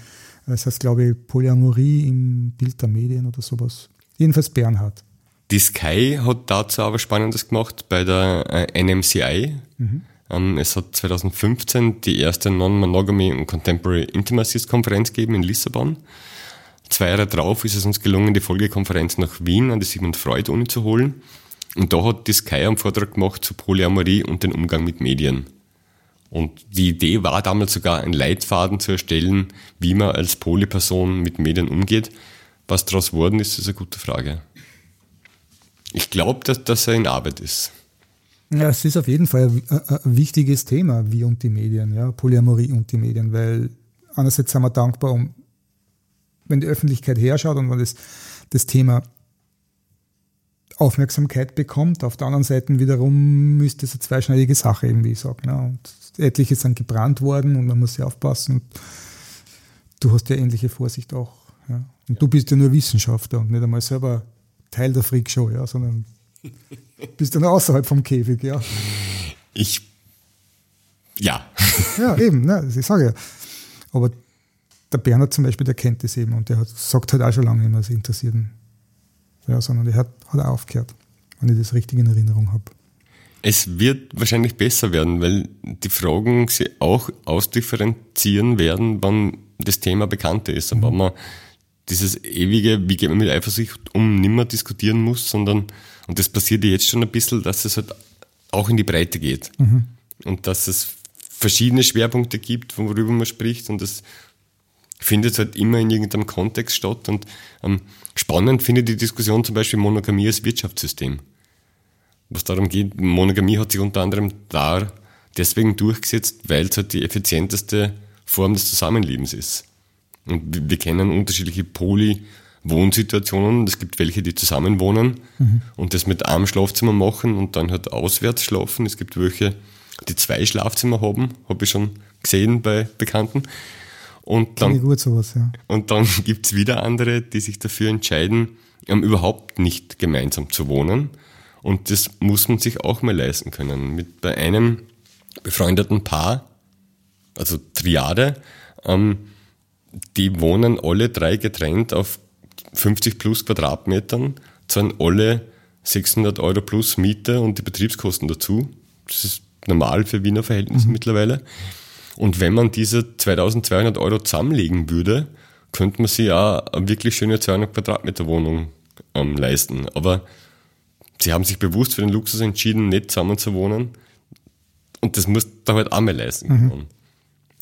Das heißt, glaube ich, Polyamorie im Bild der Medien oder sowas. Jedenfalls Bernhard. Die Sky hat dazu aber Spannendes gemacht bei der äh, NMCI. Mhm. Ähm, es hat 2015 die erste Non-Monogamy und Contemporary Intimacies Konferenz gegeben in Lissabon. Zwei Jahre drauf ist es uns gelungen, die Folgekonferenz nach Wien an die Sigmund Freud Uni zu holen. Und da hat die Sky einen Vortrag gemacht zu Polyamorie und den Umgang mit Medien. Und die Idee war damals sogar, einen Leitfaden zu erstellen, wie man als Polyperson mit Medien umgeht. Was daraus worden ist, ist eine gute Frage. Ich glaube, dass das in Arbeit ist. Ja, es ist auf jeden Fall ein, ein, wichtiges Thema, wie und die Medien, ja, Polyamorie und die Medien, weil einerseits sind wir dankbar, um, wenn die Öffentlichkeit herschaut und wenn das, das Thema Aufmerksamkeit bekommt. Auf der anderen Seite wiederum ist das eine zweischneidige Sache, eben wie ich sage. Ne? Und etliche sind gebrannt worden und man muss sehr aufpassen. Und du hast ja ähnliche Vorsicht auch. Ja? Und ja. du bist ja nur Wissenschaftler und nicht einmal selber Teil der Freakshow, ja, sondern bist ja nur außerhalb vom Käfig, ja. Ich, ja. ja, eben, ne, ich sage ja. Aber der Bernhard zum Beispiel, der kennt das eben und der hat, sagt halt auch schon lange immer, es interessiert ihn. Ja, sondern der hat, hat auch aufgehört, wenn ich das richtig in Erinnerung habe. Es wird wahrscheinlich besser werden, weil die Fragen sie auch ausdifferenzieren werden, wann das Thema bekannter ist. Und mhm. wenn man dieses ewige, wie geht man mit Eifersucht um, nimmer diskutieren muss, sondern, und das passiert jetzt schon ein bisschen, dass es halt auch in die Breite geht. Mhm. Und dass es verschiedene Schwerpunkte gibt, worüber man spricht und das findet halt immer in irgendeinem Kontext statt. Und ähm, spannend finde ich die Diskussion zum Beispiel Monogamie als Wirtschaftssystem was darum geht, Monogamie hat sich unter anderem da deswegen durchgesetzt, weil es halt die effizienteste Form des Zusammenlebens ist. Und wir kennen unterschiedliche Poly-Wohnsituationen. Es gibt welche, die zusammenwohnen mhm. und das mit einem Schlafzimmer machen und dann halt auswärts schlafen. Es gibt welche, die zwei Schlafzimmer haben, habe ich schon gesehen bei Bekannten. Und dann, gut sowas, ja. und dann gibt's wieder andere, die sich dafür entscheiden, um überhaupt nicht gemeinsam zu wohnen, und das muss man sich auch mal leisten können. Mit bei einem befreundeten Paar, also Triade, ähm, die wohnen alle drei getrennt auf 50 plus Quadratmetern, zahlen alle 600 Euro plus Miete und die Betriebskosten dazu. Das ist normal für Wiener Verhältnisse mhm. mittlerweile. Und wenn man diese 2200 Euro zusammenlegen würde, könnte man sich ja eine wirklich schöne 200 Quadratmeter Wohnung ähm, leisten. Aber sie haben sich bewusst für den Luxus entschieden, nicht zusammen zu wohnen. Und das muss da halt auch mal leisten mhm.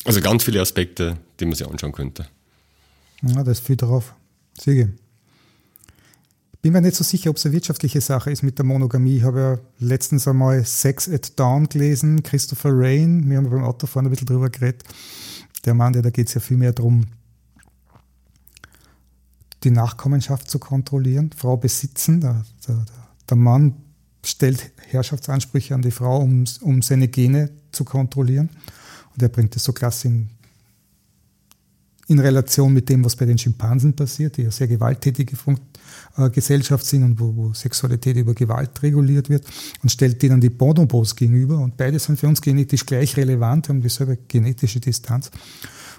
Also ganz viele Aspekte, die man sich anschauen könnte. Ja, da ist viel drauf. Siege. Bin mir nicht so sicher, ob es eine wirtschaftliche Sache ist mit der Monogamie. Ich habe ja letztens einmal Sex at Dawn gelesen, Christopher Rain. Wir haben beim Autofahren ein bisschen drüber geredet. Der Mann, der, da geht es ja viel mehr darum, die Nachkommenschaft zu kontrollieren, Frau besitzen. Der, der, der Mann stellt Herrschaftsansprüche an die Frau, um, um seine Gene zu kontrollieren. Und er bringt das so klasse in, in Relation mit dem, was bei den Schimpansen passiert, die ja sehr gewalttätige Fun äh, Gesellschaft sind und wo, wo, Sexualität über Gewalt reguliert wird und stellt dann die Bonobos gegenüber und beide sind für uns genetisch gleich relevant, haben dieselbe genetische Distanz.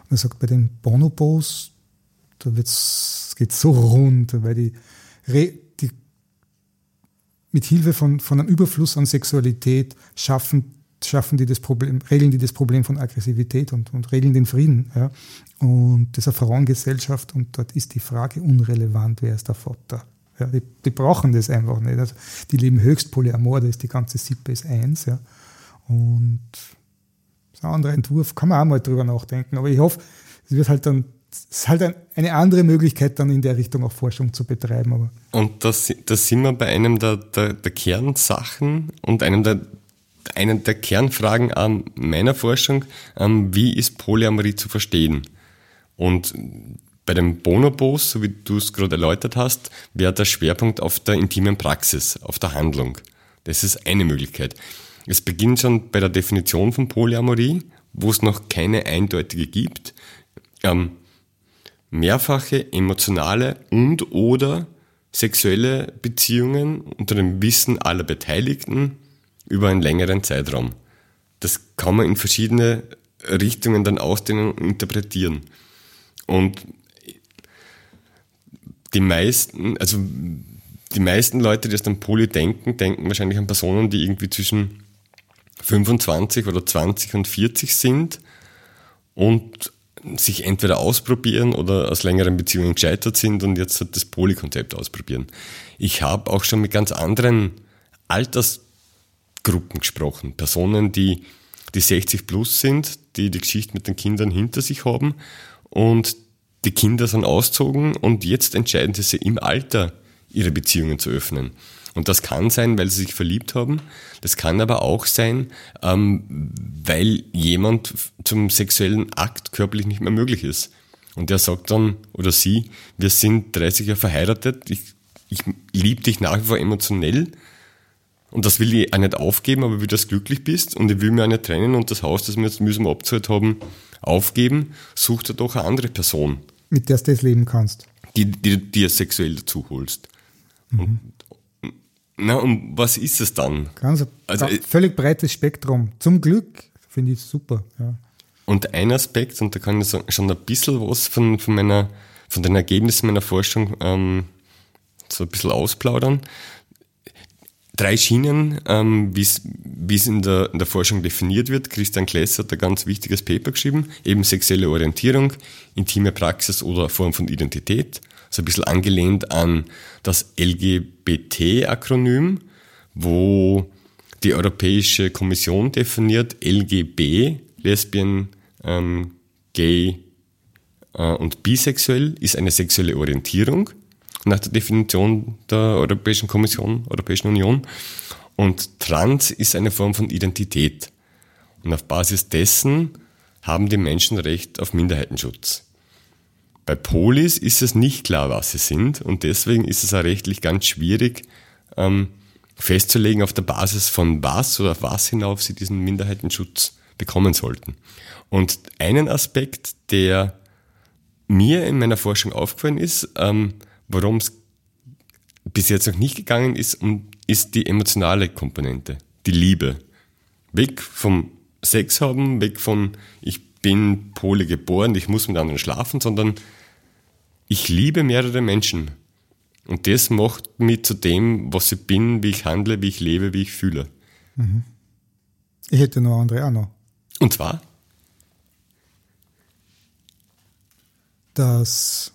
Und er sagt, bei den Bonobos, da wird's, geht's so rund, weil die, die mit Hilfe von, von einem Überfluss an Sexualität schaffen schaffen die das Problem, regeln die das Problem von Aggressivität und, und regeln den Frieden. Ja. Und das ist eine Frauengesellschaft und dort ist die Frage unrelevant, wer ist der Vater. Ja, die, die brauchen das einfach nicht. Also die leben höchst polyamor, da ist die ganze Sippe ist eins. Ja. Und das ist ein anderer Entwurf, kann man auch mal drüber nachdenken. Aber ich hoffe, es wird halt dann es ist halt eine andere Möglichkeit, dann in der Richtung auch Forschung zu betreiben. Aber und da das sind wir bei einem der, der, der Kernsachen und einem der, einer der Kernfragen an meiner Forschung, ähm, wie ist Polyamorie zu verstehen? Und bei den Bonobos, so wie du es gerade erläutert hast, wäre der Schwerpunkt auf der intimen Praxis, auf der Handlung. Das ist eine Möglichkeit. Es beginnt schon bei der Definition von Polyamorie, wo es noch keine eindeutige gibt. Ähm, mehrfache emotionale und oder sexuelle Beziehungen unter dem Wissen aller Beteiligten über einen längeren Zeitraum. Das kann man in verschiedene Richtungen dann ausdehnen und interpretieren. Und die meisten, also die meisten Leute, die aus dem Poly denken, denken wahrscheinlich an Personen, die irgendwie zwischen 25 oder 20 und 40 sind und sich entweder ausprobieren oder aus längeren Beziehungen gescheitert sind und jetzt halt das Poly-Konzept ausprobieren. Ich habe auch schon mit ganz anderen Alters Gruppen gesprochen. Personen, die, die 60 plus sind, die die Geschichte mit den Kindern hinter sich haben und die Kinder sind auszogen und jetzt entscheiden sie sich im Alter, ihre Beziehungen zu öffnen. Und das kann sein, weil sie sich verliebt haben. Das kann aber auch sein, ähm, weil jemand zum sexuellen Akt körperlich nicht mehr möglich ist. Und der sagt dann, oder sie, wir sind 30 Jahre verheiratet, ich, ich liebe dich nach wie vor emotionell, und das will ich auch nicht aufgeben, aber wie du das glücklich bist und ich will mir auch nicht trennen und das Haus, das wir jetzt müssen wir abzahlt haben, aufgeben, such dir doch eine andere Person. Mit der du das leben kannst. Die, die, die dir sexuell dazu holst. Mhm. Und, na, und was ist es dann? Ganz also, völlig breites Spektrum. Zum Glück finde ich super. Ja. Und ein Aspekt, und da kann ich schon ein bisschen was von, von, meiner, von den Ergebnissen meiner Forschung ähm, so ein bisschen ausplaudern drei Schienen, ähm, wie es in der, in der Forschung definiert wird. Christian Kless hat ein ganz wichtiges Paper geschrieben, eben sexuelle Orientierung, intime Praxis oder Form von Identität. So ein bisschen angelehnt an das LGBT-Akronym, wo die Europäische Kommission definiert, LGB, Lesbian, ähm, Gay äh, und Bisexuell, ist eine sexuelle Orientierung nach der Definition der Europäischen Kommission, Europäischen Union. Und Trans ist eine Form von Identität. Und auf Basis dessen haben die Menschen Recht auf Minderheitenschutz. Bei Polis ist es nicht klar, was sie sind und deswegen ist es auch rechtlich ganz schwierig ähm, festzulegen, auf der Basis von was oder auf was hinauf sie diesen Minderheitenschutz bekommen sollten. Und einen Aspekt, der mir in meiner Forschung aufgefallen ist, ähm, Worum es bis jetzt noch nicht gegangen ist, ist die emotionale Komponente, die Liebe. Weg vom Sex haben, weg von ich bin pole geboren, ich muss mit anderen schlafen, sondern ich liebe mehrere Menschen. Und das macht mich zu dem, was ich bin, wie ich handle, wie ich lebe, wie ich fühle. Mhm. Ich hätte noch andere auch noch. Und zwar? Dass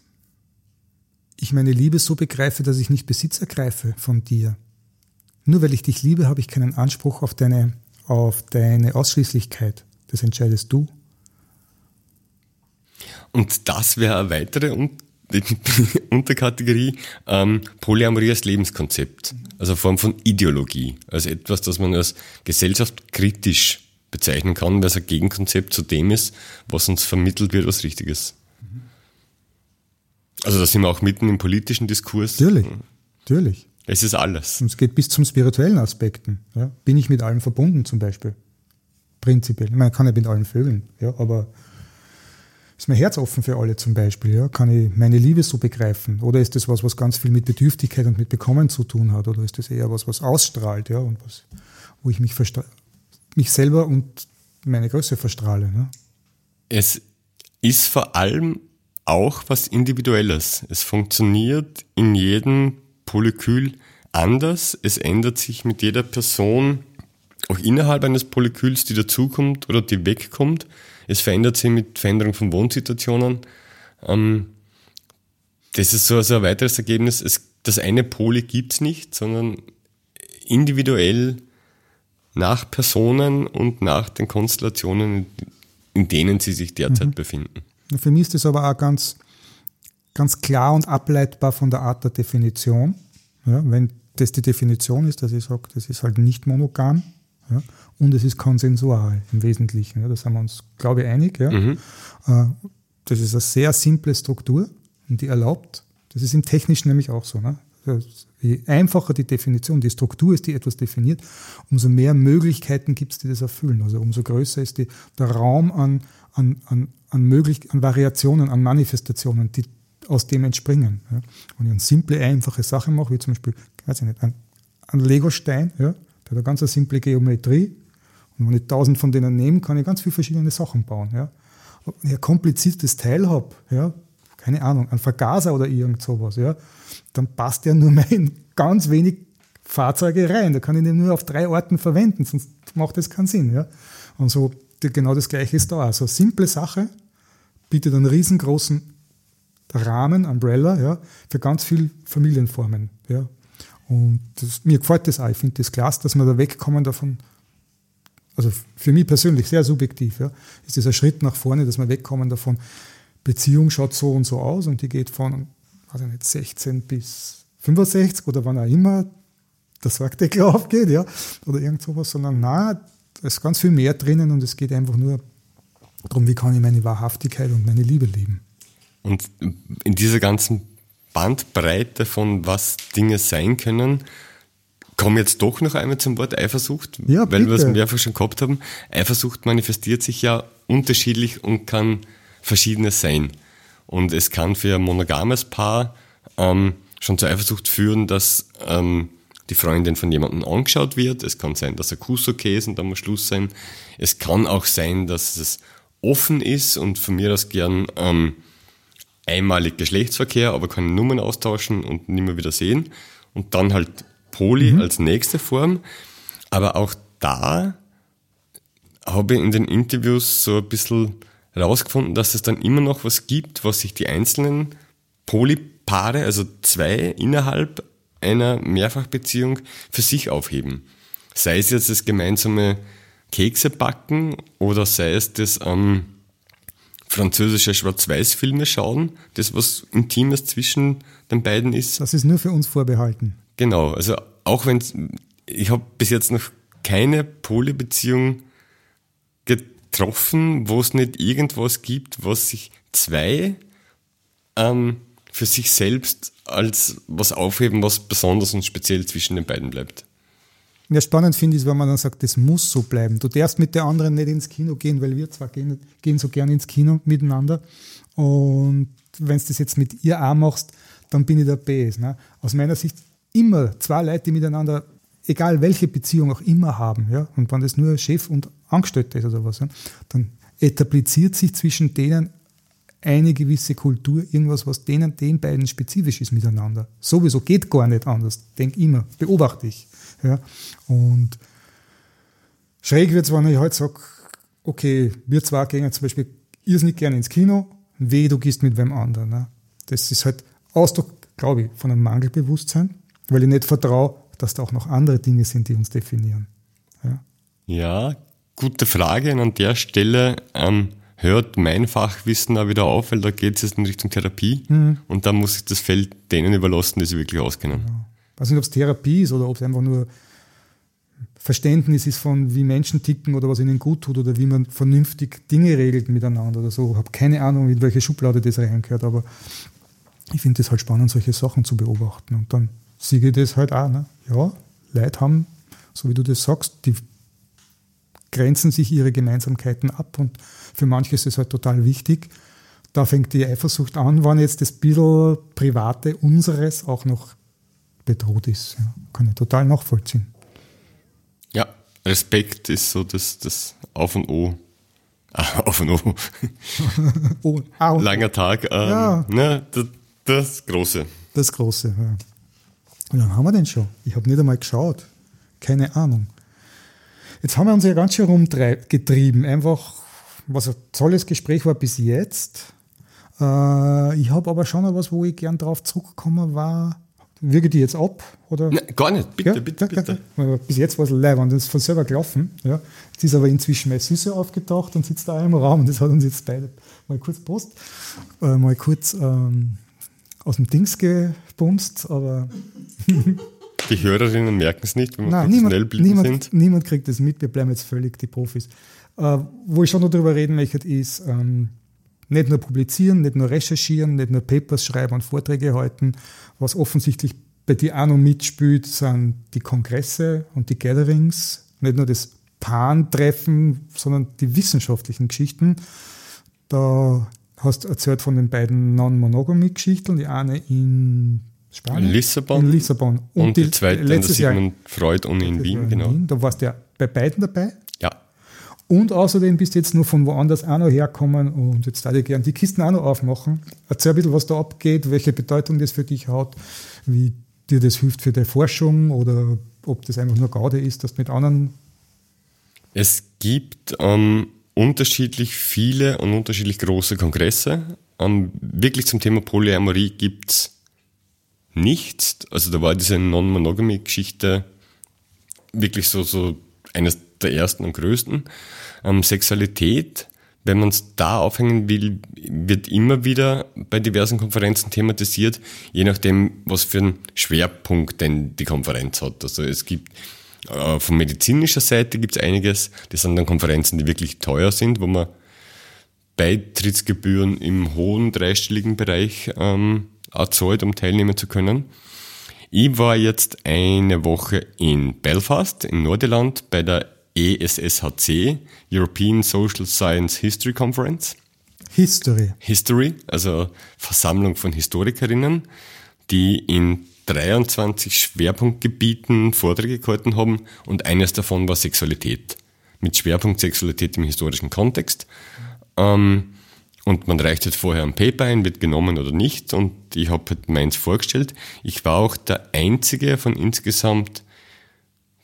ich meine Liebe so begreife, dass ich nicht Besitz ergreife von dir. Nur weil ich dich liebe, habe ich keinen Anspruch auf deine, auf deine Ausschließlichkeit. Das entscheidest du. Und das wäre eine weitere Unterkategorie ähm, Polyamorie als Lebenskonzept, also Form von Ideologie, also etwas, das man als gesellschaftskritisch bezeichnen kann, weil es ein Gegenkonzept zu dem ist, was uns vermittelt wird, was richtig ist. Also da sind wir auch mitten im politischen Diskurs. Natürlich, natürlich. Es ist alles. Und es geht bis zum spirituellen Aspekten. Ja. Bin ich mit allem verbunden zum Beispiel? prinzipiell. Ich meine, kann ich mit allen Vögeln, ja, aber ist mein Herz offen für alle zum Beispiel? Ja? Kann ich meine Liebe so begreifen? Oder ist das was, was ganz viel mit Bedürftigkeit und mit Bekommen zu tun hat? Oder ist das eher was, was ausstrahlt, ja, und was, wo ich mich, mich selber und meine Größe verstrahle? Ne? Es ist vor allem auch was Individuelles. Es funktioniert in jedem Polykül anders. Es ändert sich mit jeder Person auch innerhalb eines Polyküls, die dazukommt oder die wegkommt. Es verändert sich mit Veränderung von Wohnsituationen. Ähm, das ist so also ein weiteres Ergebnis. Es, das eine Poly gibt's nicht, sondern individuell nach Personen und nach den Konstellationen, in denen sie sich derzeit mhm. befinden. Für mich ist das aber auch ganz, ganz klar und ableitbar von der Art der Definition. Ja, wenn das die Definition ist, dass ich sage, das ist halt nicht monogam ja, und es ist konsensual im Wesentlichen. Ja, da sind wir uns, glaube ich, einig. Ja. Mhm. Äh, das ist eine sehr simple Struktur und die erlaubt, das ist im Technischen nämlich auch so. Ne? Je einfacher die Definition, die Struktur ist, die etwas definiert, umso mehr Möglichkeiten gibt es, die das erfüllen. Also umso größer ist die, der Raum an, an, an, an, möglich, an Variationen, an Manifestationen, die aus dem entspringen. Ja. Wenn ich eine simple, einfache Sache mache, wie zum Beispiel, weiß ich nicht, ein, ein Legostein, ja, der hat eine ganz simple Geometrie. Und wenn ich tausend von denen nehme, kann ich ganz viele verschiedene Sachen bauen. Ja. Wenn ich ein kompliziertes Teil habe, ja, keine Ahnung, ein Vergaser oder irgend sowas, ja, dann passt der nur mehr in ganz wenig Fahrzeuge rein. Da kann ich den nur auf drei Orten verwenden, sonst macht das keinen Sinn. Ja. Und so genau das Gleiche ist da. Also simple Sache bietet einen riesengroßen Rahmen, Umbrella, ja, für ganz viele Familienformen. Ja. Und das, mir gefällt das auch. Ich finde das klasse, dass wir da wegkommen davon. Also für mich persönlich sehr subjektiv. Ja, ist das ein Schritt nach vorne, dass wir wegkommen davon. Beziehung schaut so und so aus und die geht von, ich nicht, 16 bis 65 oder wann auch immer der Sorgdeckel aufgeht, ja, oder irgend sowas, sondern na, da ist ganz viel mehr drinnen und es geht einfach nur darum, wie kann ich meine Wahrhaftigkeit und meine Liebe leben. Und in dieser ganzen Bandbreite von was Dinge sein können, komme jetzt doch noch einmal zum Wort Eifersucht, ja, weil wir es mehrfach schon gehabt haben. Eifersucht manifestiert sich ja unterschiedlich und kann verschiedenes sein. Und es kann für ein monogames Paar ähm, schon zur Eifersucht führen, dass ähm, die Freundin von jemandem angeschaut wird. Es kann sein, dass ein Kuss okay ist und dann muss Schluss sein. Es kann auch sein, dass es offen ist und von mir aus gern ähm, einmalig Geschlechtsverkehr, aber keine Nummern austauschen und nicht mehr wieder sehen. Und dann halt Poly mhm. als nächste Form. Aber auch da habe ich in den Interviews so ein bisschen rausgefunden, dass es dann immer noch was gibt, was sich die einzelnen Polypaare, also zwei innerhalb einer Mehrfachbeziehung für sich aufheben. Sei es jetzt das gemeinsame Kekse backen oder sei es das ähm, französische Schwarz-Weiß-Filme schauen, das was Intimes zwischen den beiden ist. Das ist nur für uns vorbehalten. Genau, also auch wenn ich habe bis jetzt noch keine Polybeziehung getroffen, wo es nicht irgendwas gibt, was sich zwei ähm, für sich selbst als was aufheben, was besonders und speziell zwischen den beiden bleibt. Ja, spannend finde ich, wenn man dann sagt, das muss so bleiben. Du darfst mit der anderen nicht ins Kino gehen, weil wir zwar gehen, gehen so gern ins Kino miteinander. Und wenn du das jetzt mit ihr auch machst, dann bin ich der Bs. Ne? Aus meiner Sicht immer zwei Leute, die miteinander, egal welche Beziehung auch immer haben, ja, und wenn das nur Chef und Angestellter ist oder was, ja, dann etabliert sich zwischen denen eine gewisse Kultur, irgendwas, was denen, den beiden spezifisch ist miteinander. Sowieso geht gar nicht anders. Denk immer, beobachte ich. Ja. Und schräg wird es, wenn ich halt sage, okay, wir zwei gehen zum Beispiel irrsinnig gerne ins Kino, weh, du gehst mit wem anderen. Ne? Das ist halt Ausdruck, glaube ich, von einem Mangelbewusstsein, weil ich nicht vertraue, dass da auch noch andere Dinge sind, die uns definieren. Ja, ja gute Frage. Und an der Stelle ähm, hört mein Fachwissen auch wieder auf, weil da geht es jetzt in Richtung Therapie mhm. und da muss ich das Feld denen überlassen, die sich wirklich auskennen. Ja. Ich weiß nicht, ob es Therapie ist oder ob es einfach nur Verständnis ist von, wie Menschen ticken oder was ihnen gut tut oder wie man vernünftig Dinge regelt miteinander oder so. Ich habe keine Ahnung, in welche Schublade das reingehört, aber ich finde es halt spannend, solche Sachen zu beobachten. Und dann sehe ich das halt auch. Ne? Ja, Leute haben, so wie du das sagst, die grenzen sich ihre Gemeinsamkeiten ab und für manche ist es halt total wichtig. Da fängt die Eifersucht an, wann jetzt das bisschen Private unseres auch noch bedroht ist. Ja, kann ich total nachvollziehen. Ja, Respekt ist so das, das Auf und O. Ah, auf und O. oh, au. Langer Tag. Ähm, ja. Ne, das, das Große. Das Große, ja. Wie lange haben wir denn schon? Ich habe nicht einmal geschaut. Keine Ahnung. Jetzt haben wir uns ja ganz schön rumgetrieben. Einfach, was ein tolles Gespräch war bis jetzt. Äh, ich habe aber schon noch was, wo ich gern drauf zurückgekommen war. Wirke die jetzt ab? Oder? Nein, gar nicht, bitte, ja? bitte, bitte. Bis jetzt war es live und das ist von selber gelaufen. Ja. Jetzt ist aber inzwischen meine Süße aufgetaucht und sitzt da im Raum und das hat uns jetzt beide mal kurz Post, äh, mal kurz ähm, aus dem Dings gebumst, aber. die Hörerinnen merken es nicht, wenn wir Nein, niemand, niemand, sind. Niemand kriegt das mit, wir bleiben jetzt völlig die Profis. Äh, wo ich schon noch darüber reden möchte, ist, ähm, nicht nur publizieren, nicht nur recherchieren, nicht nur Papers schreiben und Vorträge halten. Was offensichtlich bei dir auch noch mitspielt, sind die Kongresse und die Gatherings. Nicht nur das Pan-Treffen, sondern die wissenschaftlichen Geschichten. Da hast du erzählt von den beiden Non-Monogamy-Geschichten, die eine in Spanien. In Lissabon. In Lissabon. Und, und die, die zweite letztes in der Sigmund Freud und in Wien, genau. Wien. Da warst du ja bei beiden dabei. Und außerdem bist du jetzt nur von woanders auch noch herkommen und jetzt würde ich gerne die Kisten auch noch aufmachen. Erzähl ein bisschen, was da abgeht, welche Bedeutung das für dich hat, wie dir das hilft für deine Forschung oder ob das einfach nur Gaude ist, dass du mit anderen. Es gibt ähm, unterschiedlich viele und unterschiedlich große Kongresse. Ähm, wirklich zum Thema Polyamorie gibt es nichts. Also da war diese Non-Monogamy-Geschichte wirklich so, so eines der ersten und größten. Ähm, Sexualität, wenn man es da aufhängen will, wird immer wieder bei diversen Konferenzen thematisiert, je nachdem, was für einen Schwerpunkt denn die Konferenz hat. Also es gibt äh, von medizinischer Seite gibt es einiges. Das sind dann Konferenzen, die wirklich teuer sind, wo man Beitrittsgebühren im hohen dreistelligen Bereich ähm, erzahlt, um teilnehmen zu können. Ich war jetzt eine Woche in Belfast in Nordirland bei der ESSHC, European Social Science History Conference. History. History, also Versammlung von Historikerinnen, die in 23 Schwerpunktgebieten Vorträge gehalten haben und eines davon war Sexualität. Mit Schwerpunkt Sexualität im historischen Kontext. Ähm, und man reicht halt vorher ein Paper ein, wird genommen oder nicht. Und ich habe halt meins vorgestellt. Ich war auch der einzige von insgesamt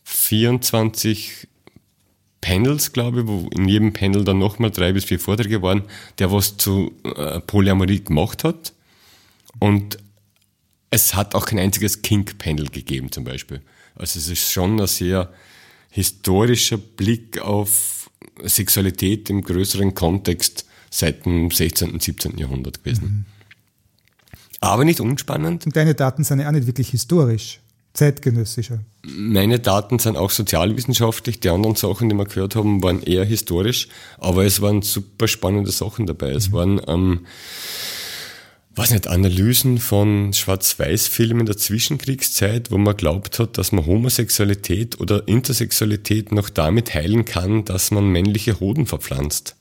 24 Panels, glaube ich, wo in jedem Panel dann nochmal drei bis vier Vorträge waren, der was zu äh, Polyamorie gemacht hat. Und es hat auch kein einziges Kink-Panel gegeben zum Beispiel. Also es ist schon ein sehr historischer Blick auf Sexualität im größeren Kontext seit dem 16. und 17. Jahrhundert gewesen. Mhm. Aber nicht unspannend. Und deine Daten sind ja auch nicht wirklich historisch zeitgenössischer. Meine Daten sind auch sozialwissenschaftlich. Die anderen Sachen, die wir gehört haben, waren eher historisch. Aber es waren super spannende Sachen dabei. Es mhm. waren, ähm, weiß nicht, Analysen von Schwarz-Weiß-Filmen der Zwischenkriegszeit, wo man glaubt hat, dass man Homosexualität oder Intersexualität noch damit heilen kann, dass man männliche Hoden verpflanzt.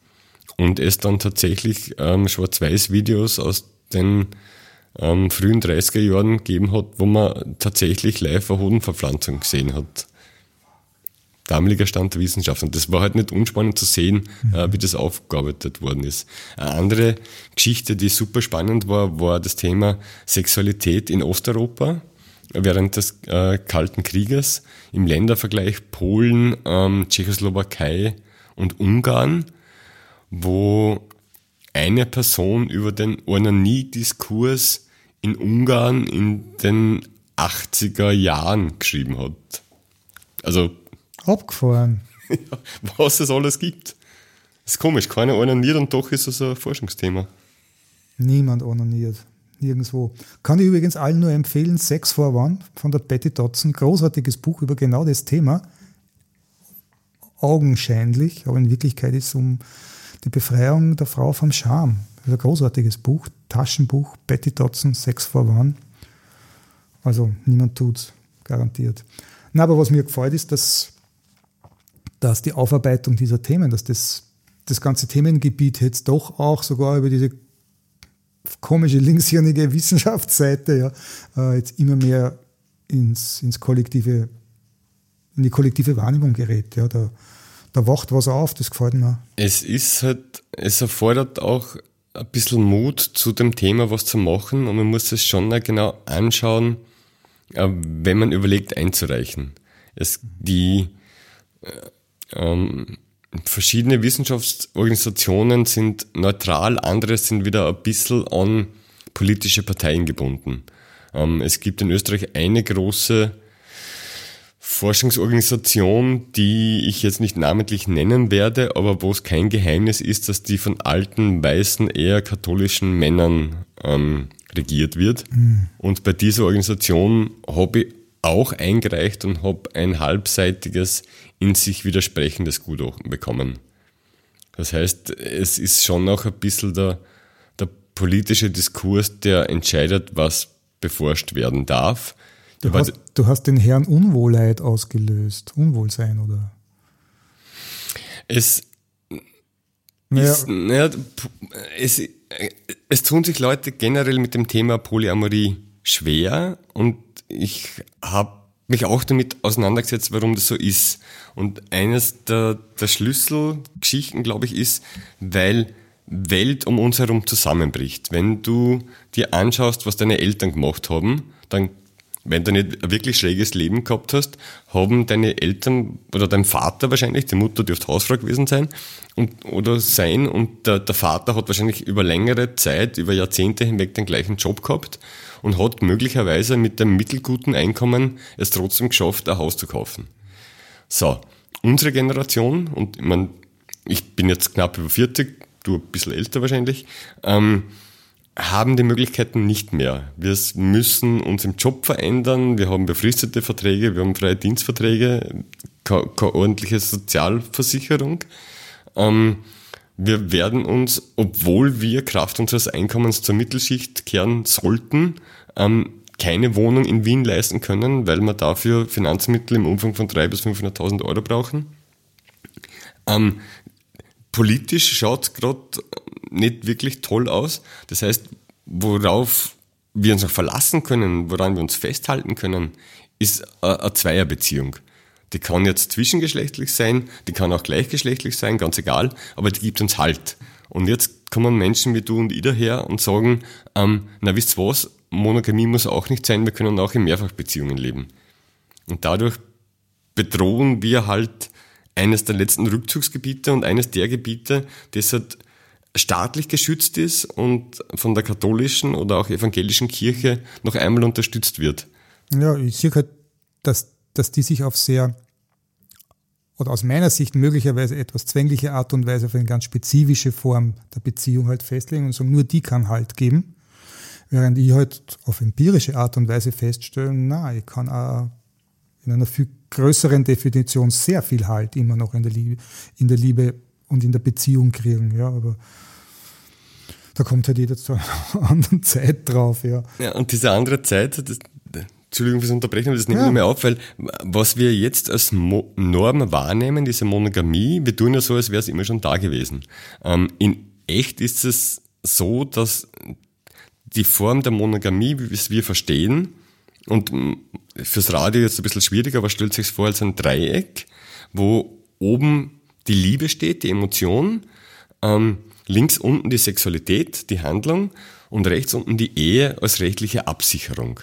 Und es dann tatsächlich ähm, Schwarz-Weiß-Videos aus den ähm, frühen 30er Jahren gegeben hat, wo man tatsächlich live eine Hodenverpflanzung gesehen hat. Damaliger Stand der Wissenschaft. Und das war halt nicht unspannend zu sehen, mhm. äh, wie das aufgearbeitet worden ist. Eine andere Geschichte, die super spannend war, war das Thema Sexualität in Osteuropa während des äh, Kalten Krieges im Ländervergleich Polen, ähm, Tschechoslowakei und Ungarn, wo eine Person über den Onanie-Diskurs in Ungarn in den 80er Jahren geschrieben hat. Also. Abgefahren. was es alles gibt. Das ist komisch, keiner onaniert und doch ist es ein Forschungsthema. Niemand onaniert. Nirgendwo. Kann ich übrigens allen nur empfehlen, Sex for One von der Betty Dodson. Großartiges Buch über genau das Thema. Augenscheinlich, aber in Wirklichkeit ist es um die Befreiung der Frau vom Scham. Ein großartiges Buch, Taschenbuch, Betty Dodson, Sex for One. Also niemand tut's, garantiert. Na, aber was mir gefällt, ist, dass dass die Aufarbeitung dieser Themen, dass das, das ganze Themengebiet jetzt doch auch sogar über diese komische linkshirnige Wissenschaftsseite ja, äh, jetzt immer mehr ins, ins kollektive, in die kollektive Wahrnehmung gerät. Ja, da, da wacht was auf, das gefällt mir. Es ist halt, es erfordert auch ein bisschen Mut zu dem Thema was zu machen und man muss es schon genau anschauen, äh, wenn man überlegt einzureichen. Es, die äh, ähm, verschiedene Wissenschaftsorganisationen sind neutral, andere sind wieder ein bisschen an politische Parteien gebunden. Ähm, es gibt in Österreich eine große Forschungsorganisation, die ich jetzt nicht namentlich nennen werde, aber wo es kein Geheimnis ist, dass die von alten, weißen, eher katholischen Männern ähm, regiert wird. Mhm. Und bei dieser Organisation habe ich auch eingereicht und habe ein halbseitiges, in sich widersprechendes Gutachten bekommen. Das heißt, es ist schon noch ein bisschen der, der politische Diskurs, der entscheidet, was beforscht werden darf. Du hast, du hast den Herrn Unwohlheit ausgelöst, Unwohlsein, oder? Es ist, naja, es, es tun sich Leute generell mit dem Thema Polyamorie schwer und ich habe mich auch damit auseinandergesetzt, warum das so ist. Und eines der, der Schlüsselgeschichten, glaube ich, ist, weil Welt um uns herum zusammenbricht. Wenn du dir anschaust, was deine Eltern gemacht haben, dann wenn du nicht ein wirklich schräges Leben gehabt hast, haben deine Eltern oder dein Vater wahrscheinlich, die Mutter dürfte Hausfrau gewesen sein und, oder sein und der, der Vater hat wahrscheinlich über längere Zeit, über Jahrzehnte hinweg den gleichen Job gehabt und hat möglicherweise mit dem mittelguten Einkommen es trotzdem geschafft, ein Haus zu kaufen. So, unsere Generation, und ich, mein, ich bin jetzt knapp über 40, du ein bisschen älter wahrscheinlich, ähm, haben die Möglichkeiten nicht mehr. Wir müssen uns im Job verändern, wir haben befristete Verträge, wir haben freie Dienstverträge, keine, ordentliche Sozialversicherung. Ähm, wir werden uns, obwohl wir Kraft unseres Einkommens zur Mittelschicht kehren sollten, ähm, keine Wohnung in Wien leisten können, weil wir dafür Finanzmittel im Umfang von 300.000 bis 500.000 Euro brauchen. Ähm, politisch schaut es gerade nicht wirklich toll aus. Das heißt, worauf wir uns noch verlassen können, woran wir uns festhalten können, ist eine Zweierbeziehung. Die kann jetzt zwischengeschlechtlich sein, die kann auch gleichgeschlechtlich sein, ganz egal, aber die gibt uns Halt. Und jetzt kommen Menschen wie du und ich daher und sagen, ähm, na wisst ihr was, Monogamie muss auch nicht sein, wir können auch in Mehrfachbeziehungen leben. Und dadurch bedrohen wir halt eines der letzten Rückzugsgebiete und eines der Gebiete, das halt staatlich geschützt ist und von der katholischen oder auch evangelischen Kirche noch einmal unterstützt wird. Ja, ich sehe halt, dass, dass die sich auf sehr, oder aus meiner Sicht möglicherweise etwas zwängliche Art und Weise auf eine ganz spezifische Form der Beziehung halt festlegen und sagen, nur die kann Halt geben. Während ich halt auf empirische Art und Weise feststellen, na, ich kann auch in einer viel größeren Definition sehr viel Halt immer noch in der Liebe, in der Liebe und in der Beziehung kriegen. Ja, aber da kommt halt jeder zu einer anderen Zeit drauf. Ja, ja und diese andere Zeit, das, Entschuldigung fürs Unterbrechen, aber das nimmt ja. mir auf, weil was wir jetzt als Mo Norm wahrnehmen, diese Monogamie, wir tun ja so, als wäre es immer schon da gewesen. Ähm, in echt ist es so, dass die Form der Monogamie, wie wir es wir verstehen, und fürs Radio jetzt ein bisschen schwieriger, aber stellt sich vor als ein Dreieck, wo oben die Liebe steht, die Emotion, ähm, links unten die Sexualität, die Handlung und rechts unten die Ehe als rechtliche Absicherung.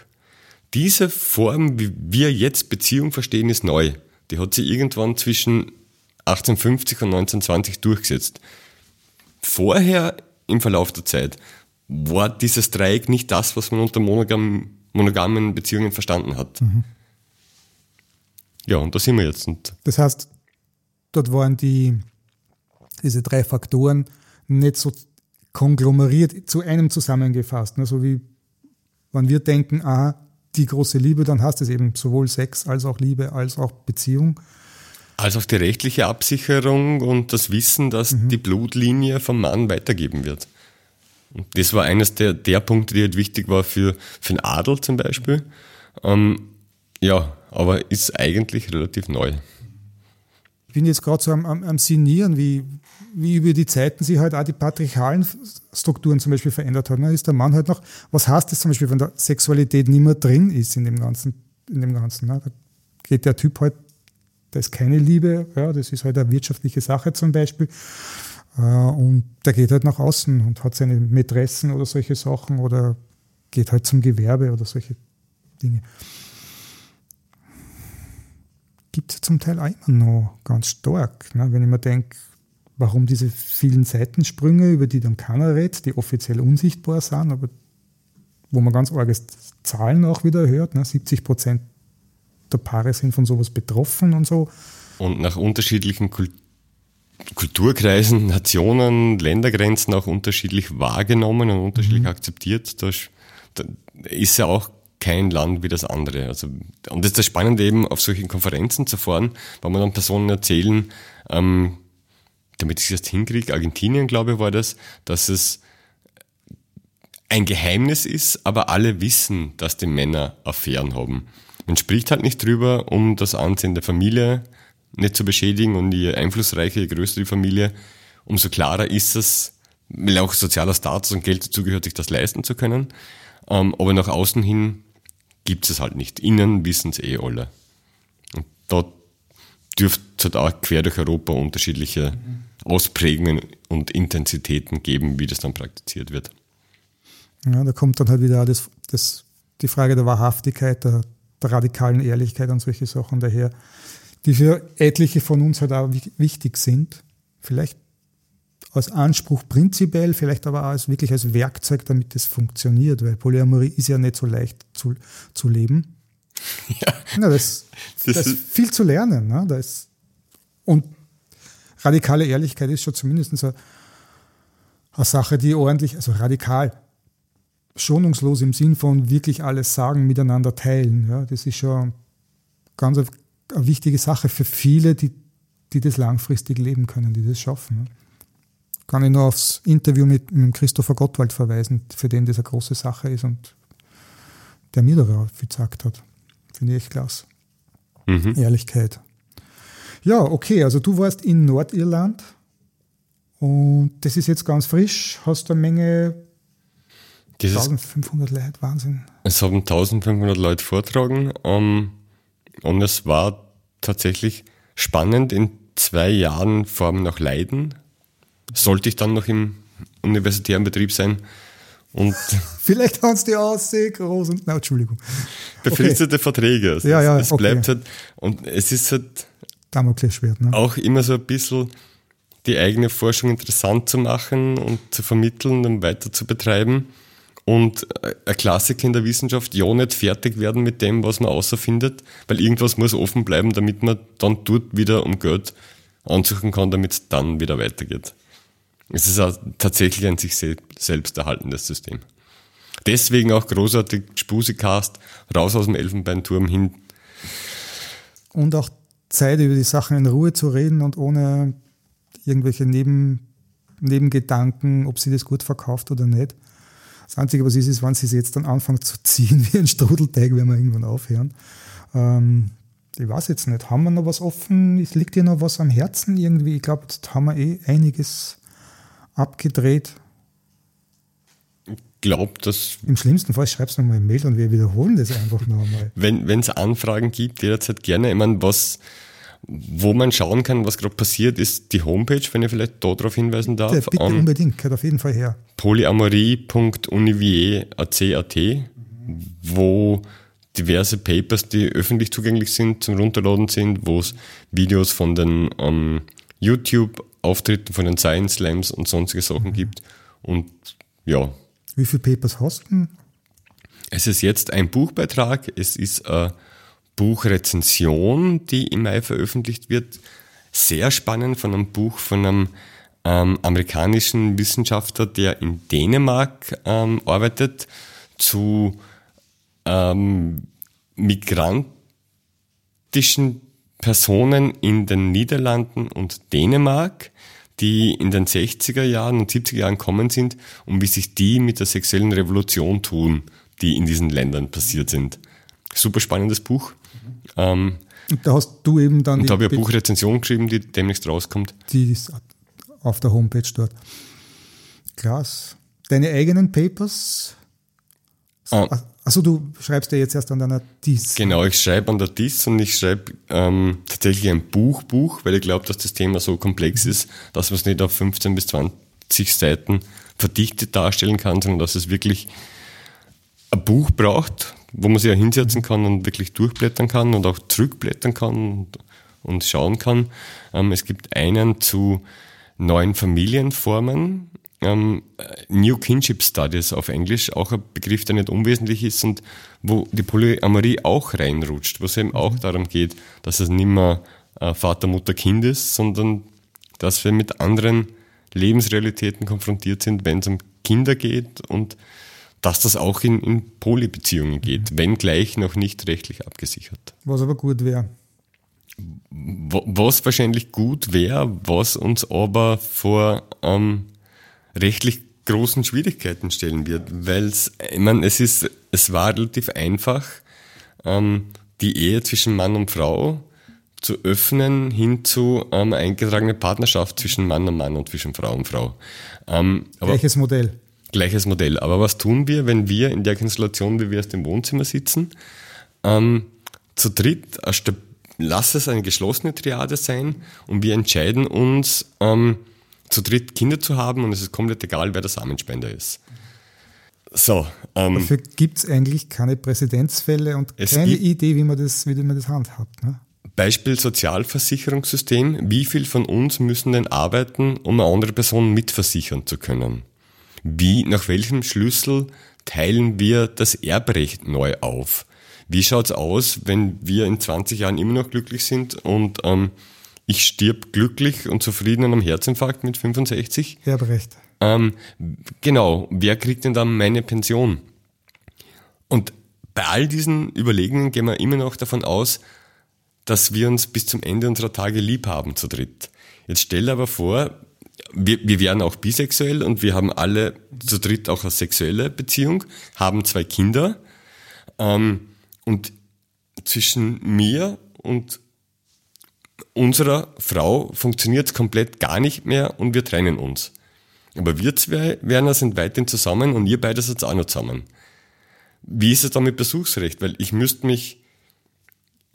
Diese Form, wie wir jetzt Beziehung verstehen, ist neu. Die hat sich irgendwann zwischen 1850 und 1920 durchgesetzt. Vorher im Verlauf der Zeit war dieses Dreieck nicht das, was man unter monogam, monogamen Beziehungen verstanden hat. Mhm. Ja, und da sind wir jetzt. Und das heißt, dort waren die, diese drei Faktoren nicht so konglomeriert zu einem zusammengefasst. Ne? So wie, wenn wir denken, ah, die große Liebe, dann hast es eben sowohl Sex als auch Liebe als auch Beziehung. Als auch die rechtliche Absicherung und das Wissen, dass mhm. die Blutlinie vom Mann weitergeben wird. Das war eines der, der Punkte, die halt wichtig war für, für den Adel zum Beispiel. Ähm, ja, aber ist eigentlich relativ neu. Ich bin jetzt gerade so am, am, am Sinnieren, wie, wie über die Zeiten sich halt auch die patriarchalen Strukturen zum Beispiel verändert haben. Da ist der Mann halt noch, was heißt das zum Beispiel, wenn der Sexualität nicht mehr drin ist in dem Ganzen, in dem Ganzen. Ne? Da geht der Typ halt, da ist keine Liebe, ja, das ist halt eine wirtschaftliche Sache zum Beispiel. Äh, und der geht halt nach außen und hat seine Mätressen oder solche Sachen oder geht halt zum Gewerbe oder solche Dinge gibt es zum Teil auch immer noch ganz stark. Ne? Wenn ich mir denke, warum diese vielen Seitensprünge, über die dann keiner redet, die offiziell unsichtbar sind, aber wo man ganz arge Zahlen auch wieder hört, ne? 70 Prozent der Paare sind von sowas betroffen und so. Und nach unterschiedlichen Kult Kulturkreisen, Nationen, Ländergrenzen auch unterschiedlich wahrgenommen und unterschiedlich mhm. akzeptiert. Da ist ja auch kein Land wie das andere. Also, und das ist das Spannende eben, auf solchen Konferenzen zu fahren, weil man dann Personen erzählen, ähm, damit ich das hinkriege, Argentinien, glaube ich, war das, dass es ein Geheimnis ist, aber alle wissen, dass die Männer Affären haben. Man spricht halt nicht drüber, um das Ansehen der Familie nicht zu beschädigen und je einflussreicher, je größer die Familie, umso klarer ist es, weil auch sozialer Status und Geld dazugehört, sich das leisten zu können. Ähm, aber nach außen hin gibt es halt nicht. Innen wissen es eh alle. Und da dürfte es halt auch quer durch Europa unterschiedliche Ausprägungen und Intensitäten geben, wie das dann praktiziert wird. Ja, da kommt dann halt wieder das, das, die Frage der Wahrhaftigkeit, der, der radikalen Ehrlichkeit und solche Sachen daher, die für etliche von uns halt auch wichtig sind. Vielleicht als Anspruch prinzipiell, vielleicht aber auch als, wirklich als Werkzeug, damit es funktioniert, weil Polyamorie ist ja nicht so leicht zu, zu leben. Ja. ja das, das, das ist viel zu lernen. Ne? Da ist, und radikale Ehrlichkeit ist schon zumindest eine, eine Sache, die ordentlich, also radikal, schonungslos im Sinn von wirklich alles sagen, miteinander teilen. Ja? Das ist schon ganz eine, wichtige Sache für viele, die, die das langfristig leben können, die das schaffen. Ne? kann ich nur aufs Interview mit, mit Christopher Gottwald verweisen, für den das eine große Sache ist und der mir da viel gesagt hat. Finde ich echt klasse. Mhm. Ehrlichkeit. Ja, okay, also du warst in Nordirland und das ist jetzt ganz frisch. Hast eine Menge Dieses, 1500 Leute, Wahnsinn. Es haben 1500 Leute vortragen um, und es war tatsächlich spannend in zwei Jahren vor allem nach Leiden sollte ich dann noch im universitären Betrieb sein. Und Vielleicht haben es die Aussee groß und, na, Entschuldigung. Befristete okay. Verträge. Also ja, ja, es, es okay. bleibt halt, und es ist halt Damoklesschwert, ne? auch immer so ein bisschen die eigene Forschung interessant zu machen und zu vermitteln und weiter zu betreiben. Und ein Klassiker in der Wissenschaft, ja nicht fertig werden mit dem, was man außerfindet, weil irgendwas muss offen bleiben, damit man dann dort wieder um Geld ansuchen kann, damit es dann wieder weitergeht. Es ist auch tatsächlich ein sich selbst erhaltendes System. Deswegen auch großartig Spusikast, raus aus dem Elfenbeinturm hin. Und auch Zeit, über die Sachen in Ruhe zu reden und ohne irgendwelche Neben, Nebengedanken, ob sie das gut verkauft oder nicht. Das Einzige, was ist, ist, wenn sie es jetzt dann anfangen zu ziehen wie ein Strudelteig, werden wir irgendwann aufhören. Ähm, ich weiß jetzt nicht, haben wir noch was offen? Es liegt dir noch was am Herzen irgendwie? Ich glaube, jetzt haben wir eh einiges abgedreht. Ich glaube, dass. Im schlimmsten Fall schreibst du nochmal eine Mail und wir wiederholen das einfach noch einmal. Wenn es Anfragen gibt, jederzeit gerne. Ich meine, was, wo man schauen kann, was gerade passiert, ist die Homepage, wenn ich vielleicht darauf hinweisen darf. Bitte um, unbedingt, gehört auf jeden Fall her. polyamorie.univier.at, wo diverse Papers, die öffentlich zugänglich sind, zum Runterladen sind, wo es Videos von den ähm, YouTube Auftritten von den Science Slams und sonstige Sachen mhm. gibt. Und ja. Wie viele Papers hast du? Es ist jetzt ein Buchbeitrag, es ist eine Buchrezension, die im Mai veröffentlicht wird. Sehr spannend von einem Buch von einem ähm, amerikanischen Wissenschaftler, der in Dänemark ähm, arbeitet, zu ähm, migrantischen Personen in den Niederlanden und Dänemark, die in den 60er Jahren und 70er Jahren kommen sind und wie sich die mit der sexuellen Revolution tun, die in diesen Ländern passiert sind. Super spannendes Buch. Ähm, Und da hast du eben dann. Und da habe ich eine Buchrezension geschrieben, die demnächst rauskommt. Die ist auf der Homepage dort. Krass. Deine eigenen Papers? Ah. Also du schreibst ja jetzt erst an deiner DIS. Genau, ich schreibe an der DIS und ich schreibe ähm, tatsächlich ein Buchbuch, weil ich glaube, dass das Thema so komplex ist, dass man es nicht auf 15 bis 20 Seiten verdichtet darstellen kann, sondern dass es wirklich ein Buch braucht, wo man sich ja hinsetzen kann und wirklich durchblättern kann und auch zurückblättern kann und, schauen kann. Ähm, es gibt einen zu neuen Familienformen, ähm, New Kinship Studies auf Englisch, auch ein Begriff, der nicht unwesentlich ist und wo die Polyamorie auch reinrutscht, wo es eben auch darum geht, dass es nicht mehr äh, Vater, Mutter, Kind ist, sondern dass wir mit anderen Lebensrealitäten konfrontiert sind, wenn es um Kinder geht und dass das auch in, in Polybeziehungen geht, mhm. wenngleich noch nicht rechtlich abgesichert. Was aber gut wäre. Was wahrscheinlich gut wäre, was uns aber vor ähm, rechtlich großen Schwierigkeiten stellen wird, weil es, ich meine, es ist, es war relativ einfach, ähm, die Ehe zwischen Mann und Frau zu öffnen hin zu ähm, eingetragene Partnerschaft zwischen Mann und Mann und zwischen Frau und Frau. Ähm, Gleiches Modell. Gleiches Modell. Aber was tun wir, wenn wir in der Konstellation, wie wir aus dem Wohnzimmer sitzen, ähm, zu dritt, lass es eine geschlossene Triade sein und wir entscheiden uns, ähm, zu dritt Kinder zu haben und es ist komplett egal, wer der Samenspender ist. So. Ähm, Dafür gibt es eigentlich keine Präzedenzfälle und keine Idee, wie man das, wie man das handhabt. Ne? Beispiel Sozialversicherungssystem. Wie viel von uns müssen denn arbeiten, um eine andere Person mitversichern zu können? Wie, nach welchem Schlüssel teilen wir das Erbrecht neu auf? Wie schaut's aus, wenn wir in 20 Jahren immer noch glücklich sind und ähm, ich stirb glücklich und zufrieden an einem Herzinfarkt mit 65? Erbrecht. Ähm, genau, wer kriegt denn dann meine Pension? Und bei all diesen Überlegungen gehen wir immer noch davon aus, dass wir uns bis zum Ende unserer Tage lieb haben zu dritt. Jetzt stell aber vor, wir, wir wären auch bisexuell und wir haben alle zu dritt auch eine sexuelle Beziehung, haben zwei Kinder ähm, und zwischen mir und unserer Frau funktioniert es komplett gar nicht mehr und wir trennen uns. Aber wir zwei, Werner, sind weiterhin zusammen und ihr beide seid auch noch zusammen. Wie ist es dann mit Besuchsrecht? Weil ich müsste mich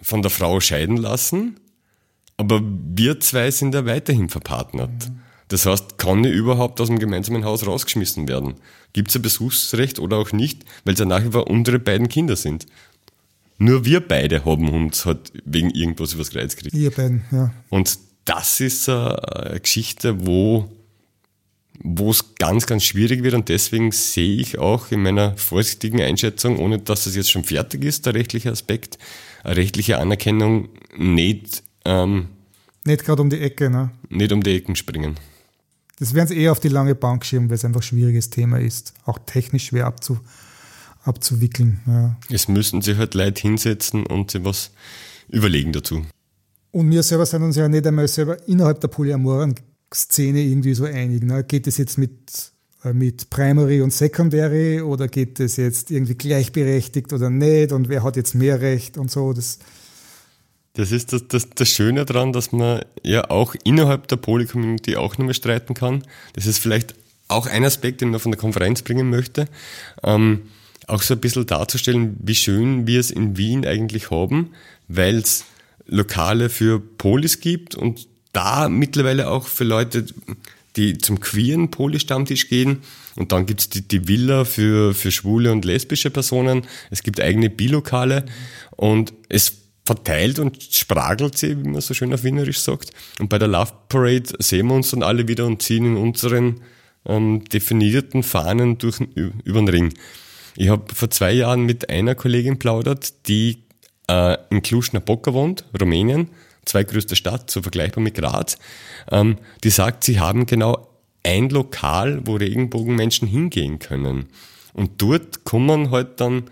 von der Frau scheiden lassen, aber wir zwei sind ja weiterhin verpartnert. Mhm. Das heißt, kann ich überhaupt aus dem gemeinsamen Haus rausgeschmissen werden? Gibt es ein Besuchsrecht oder auch nicht, weil es ja nach wie vor unsere beiden Kinder sind? Nur wir beide haben uns halt wegen irgendwas übers Kreuz gekriegt. Ihr beiden, ja. Und das ist eine Geschichte, wo wo es ganz, ganz schwierig wird und deswegen sehe ich auch in meiner vorsichtigen Einschätzung, ohne dass es jetzt schon fertig ist, der rechtliche Aspekt, eine rechtliche Anerkennung nicht ähm, nicht gerade um die Ecke, ne? Nicht um die Ecken springen. Das werden sie eher auf die lange Bank schieben, weil es einfach ein schwieriges Thema ist, auch technisch schwer abzu, abzuwickeln. Ja. Es müssen sich halt Leute hinsetzen und sich was überlegen dazu. Und wir selber sind uns ja nicht einmal selber innerhalb der polyamoren Szene irgendwie so einig. Ne? Geht es jetzt mit, äh, mit Primary und Secondary oder geht es jetzt irgendwie gleichberechtigt oder nicht und wer hat jetzt mehr Recht und so? Das, das ist das, das, das Schöne daran, dass man ja auch innerhalb der Poly-Community auch nochmal streiten kann. Das ist vielleicht auch ein Aspekt, den man von der Konferenz bringen möchte. Ähm, auch so ein bisschen darzustellen, wie schön wir es in Wien eigentlich haben, weil es Lokale für Polis gibt und da mittlerweile auch für Leute, die zum queeren Poly-Stammtisch gehen. Und dann gibt's die, die Villa für, für schwule und lesbische Personen. Es gibt eigene Bilokale und es verteilt und spragelt sie, wie man so schön auf Wienerisch sagt. Und bei der Love Parade sehen wir uns dann alle wieder und ziehen in unseren ähm, definierten Fahnen durch, über den Ring. Ich habe vor zwei Jahren mit einer Kollegin plaudert, die äh, in Cluj-Napoca wohnt, Rumänien, zweitgrößte Stadt, so vergleichbar mit Graz. Ähm, die sagt, sie haben genau ein Lokal, wo Regenbogenmenschen hingehen können. Und dort kommen halt dann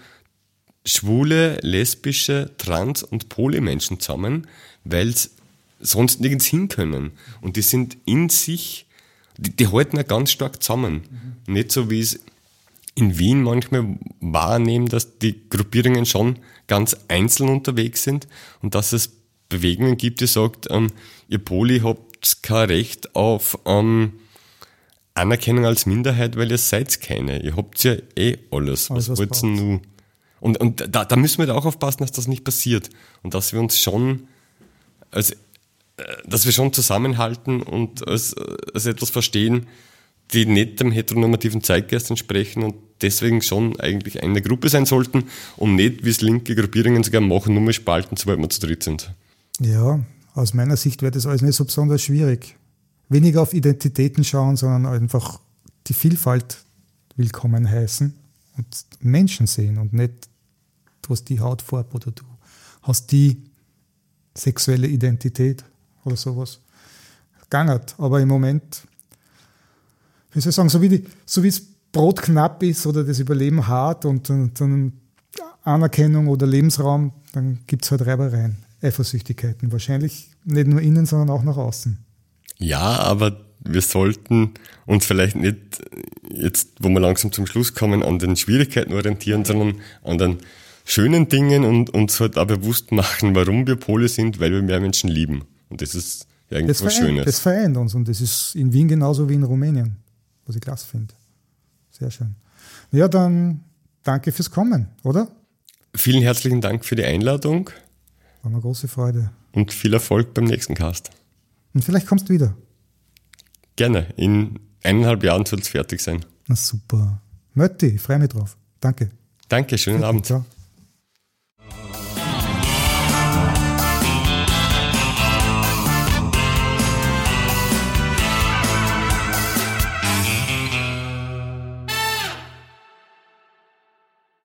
schwule, lesbische, trans- und Polymenschen zusammen, weil sie sonst nirgends hin können. Und die sind in sich, die, die halten ja ganz stark zusammen. Mhm. Nicht so wie es in Wien manchmal wahrnehmen, dass die Gruppierungen schon ganz einzeln unterwegs sind und dass es Bewegungen gibt, die sagt, ähm, ihr Poli habt kein Recht auf ähm, Anerkennung als Minderheit, weil ihr seid keine. Ihr habt ja eh alles. Alles, was was wollt ihr nun? Und, und da, da müssen wir da auch aufpassen, dass das nicht passiert. Und dass wir uns schon als, äh, dass wir schon zusammenhalten und als, als etwas verstehen, die nicht dem heteronormativen Zeitgeist entsprechen und deswegen schon eigentlich eine Gruppe sein sollten und nicht, wie es linke Gruppierungen sogar machen, nur mal spalten, sobald wir zu dritt sind. Ja, aus meiner Sicht wäre das alles nicht so besonders schwierig. Weniger auf Identitäten schauen, sondern einfach die Vielfalt willkommen heißen und Menschen sehen und nicht, du hast die Hautfarbe oder du hast die sexuelle Identität oder sowas. Gangert. Aber im Moment, wie soll ich sagen, so wie, die, so wie das Brot knapp ist oder das Überleben hart und, und Anerkennung oder Lebensraum, dann gibt es halt Reibereien, Eifersüchtigkeiten. Wahrscheinlich nicht nur innen, sondern auch nach außen. Ja, aber wir sollten uns vielleicht nicht jetzt, wo wir langsam zum Schluss kommen, an den Schwierigkeiten orientieren, sondern an den schönen Dingen und uns halt auch bewusst machen, warum wir Pole sind, weil wir mehr Menschen lieben. Und das ist ja eigentlich Das Schönes. das vereint uns und das ist in Wien genauso wie in Rumänien, was ich klasse finde. Sehr schön. Ja, dann danke fürs Kommen, oder? Vielen herzlichen Dank für die Einladung War eine große Freude. und viel Erfolg beim nächsten Cast. Und vielleicht kommst du wieder. Gerne. In eineinhalb Jahren soll es fertig sein. Na super. Mötti, ich freue mich drauf. Danke. Danke, schönen Abend. Ciao.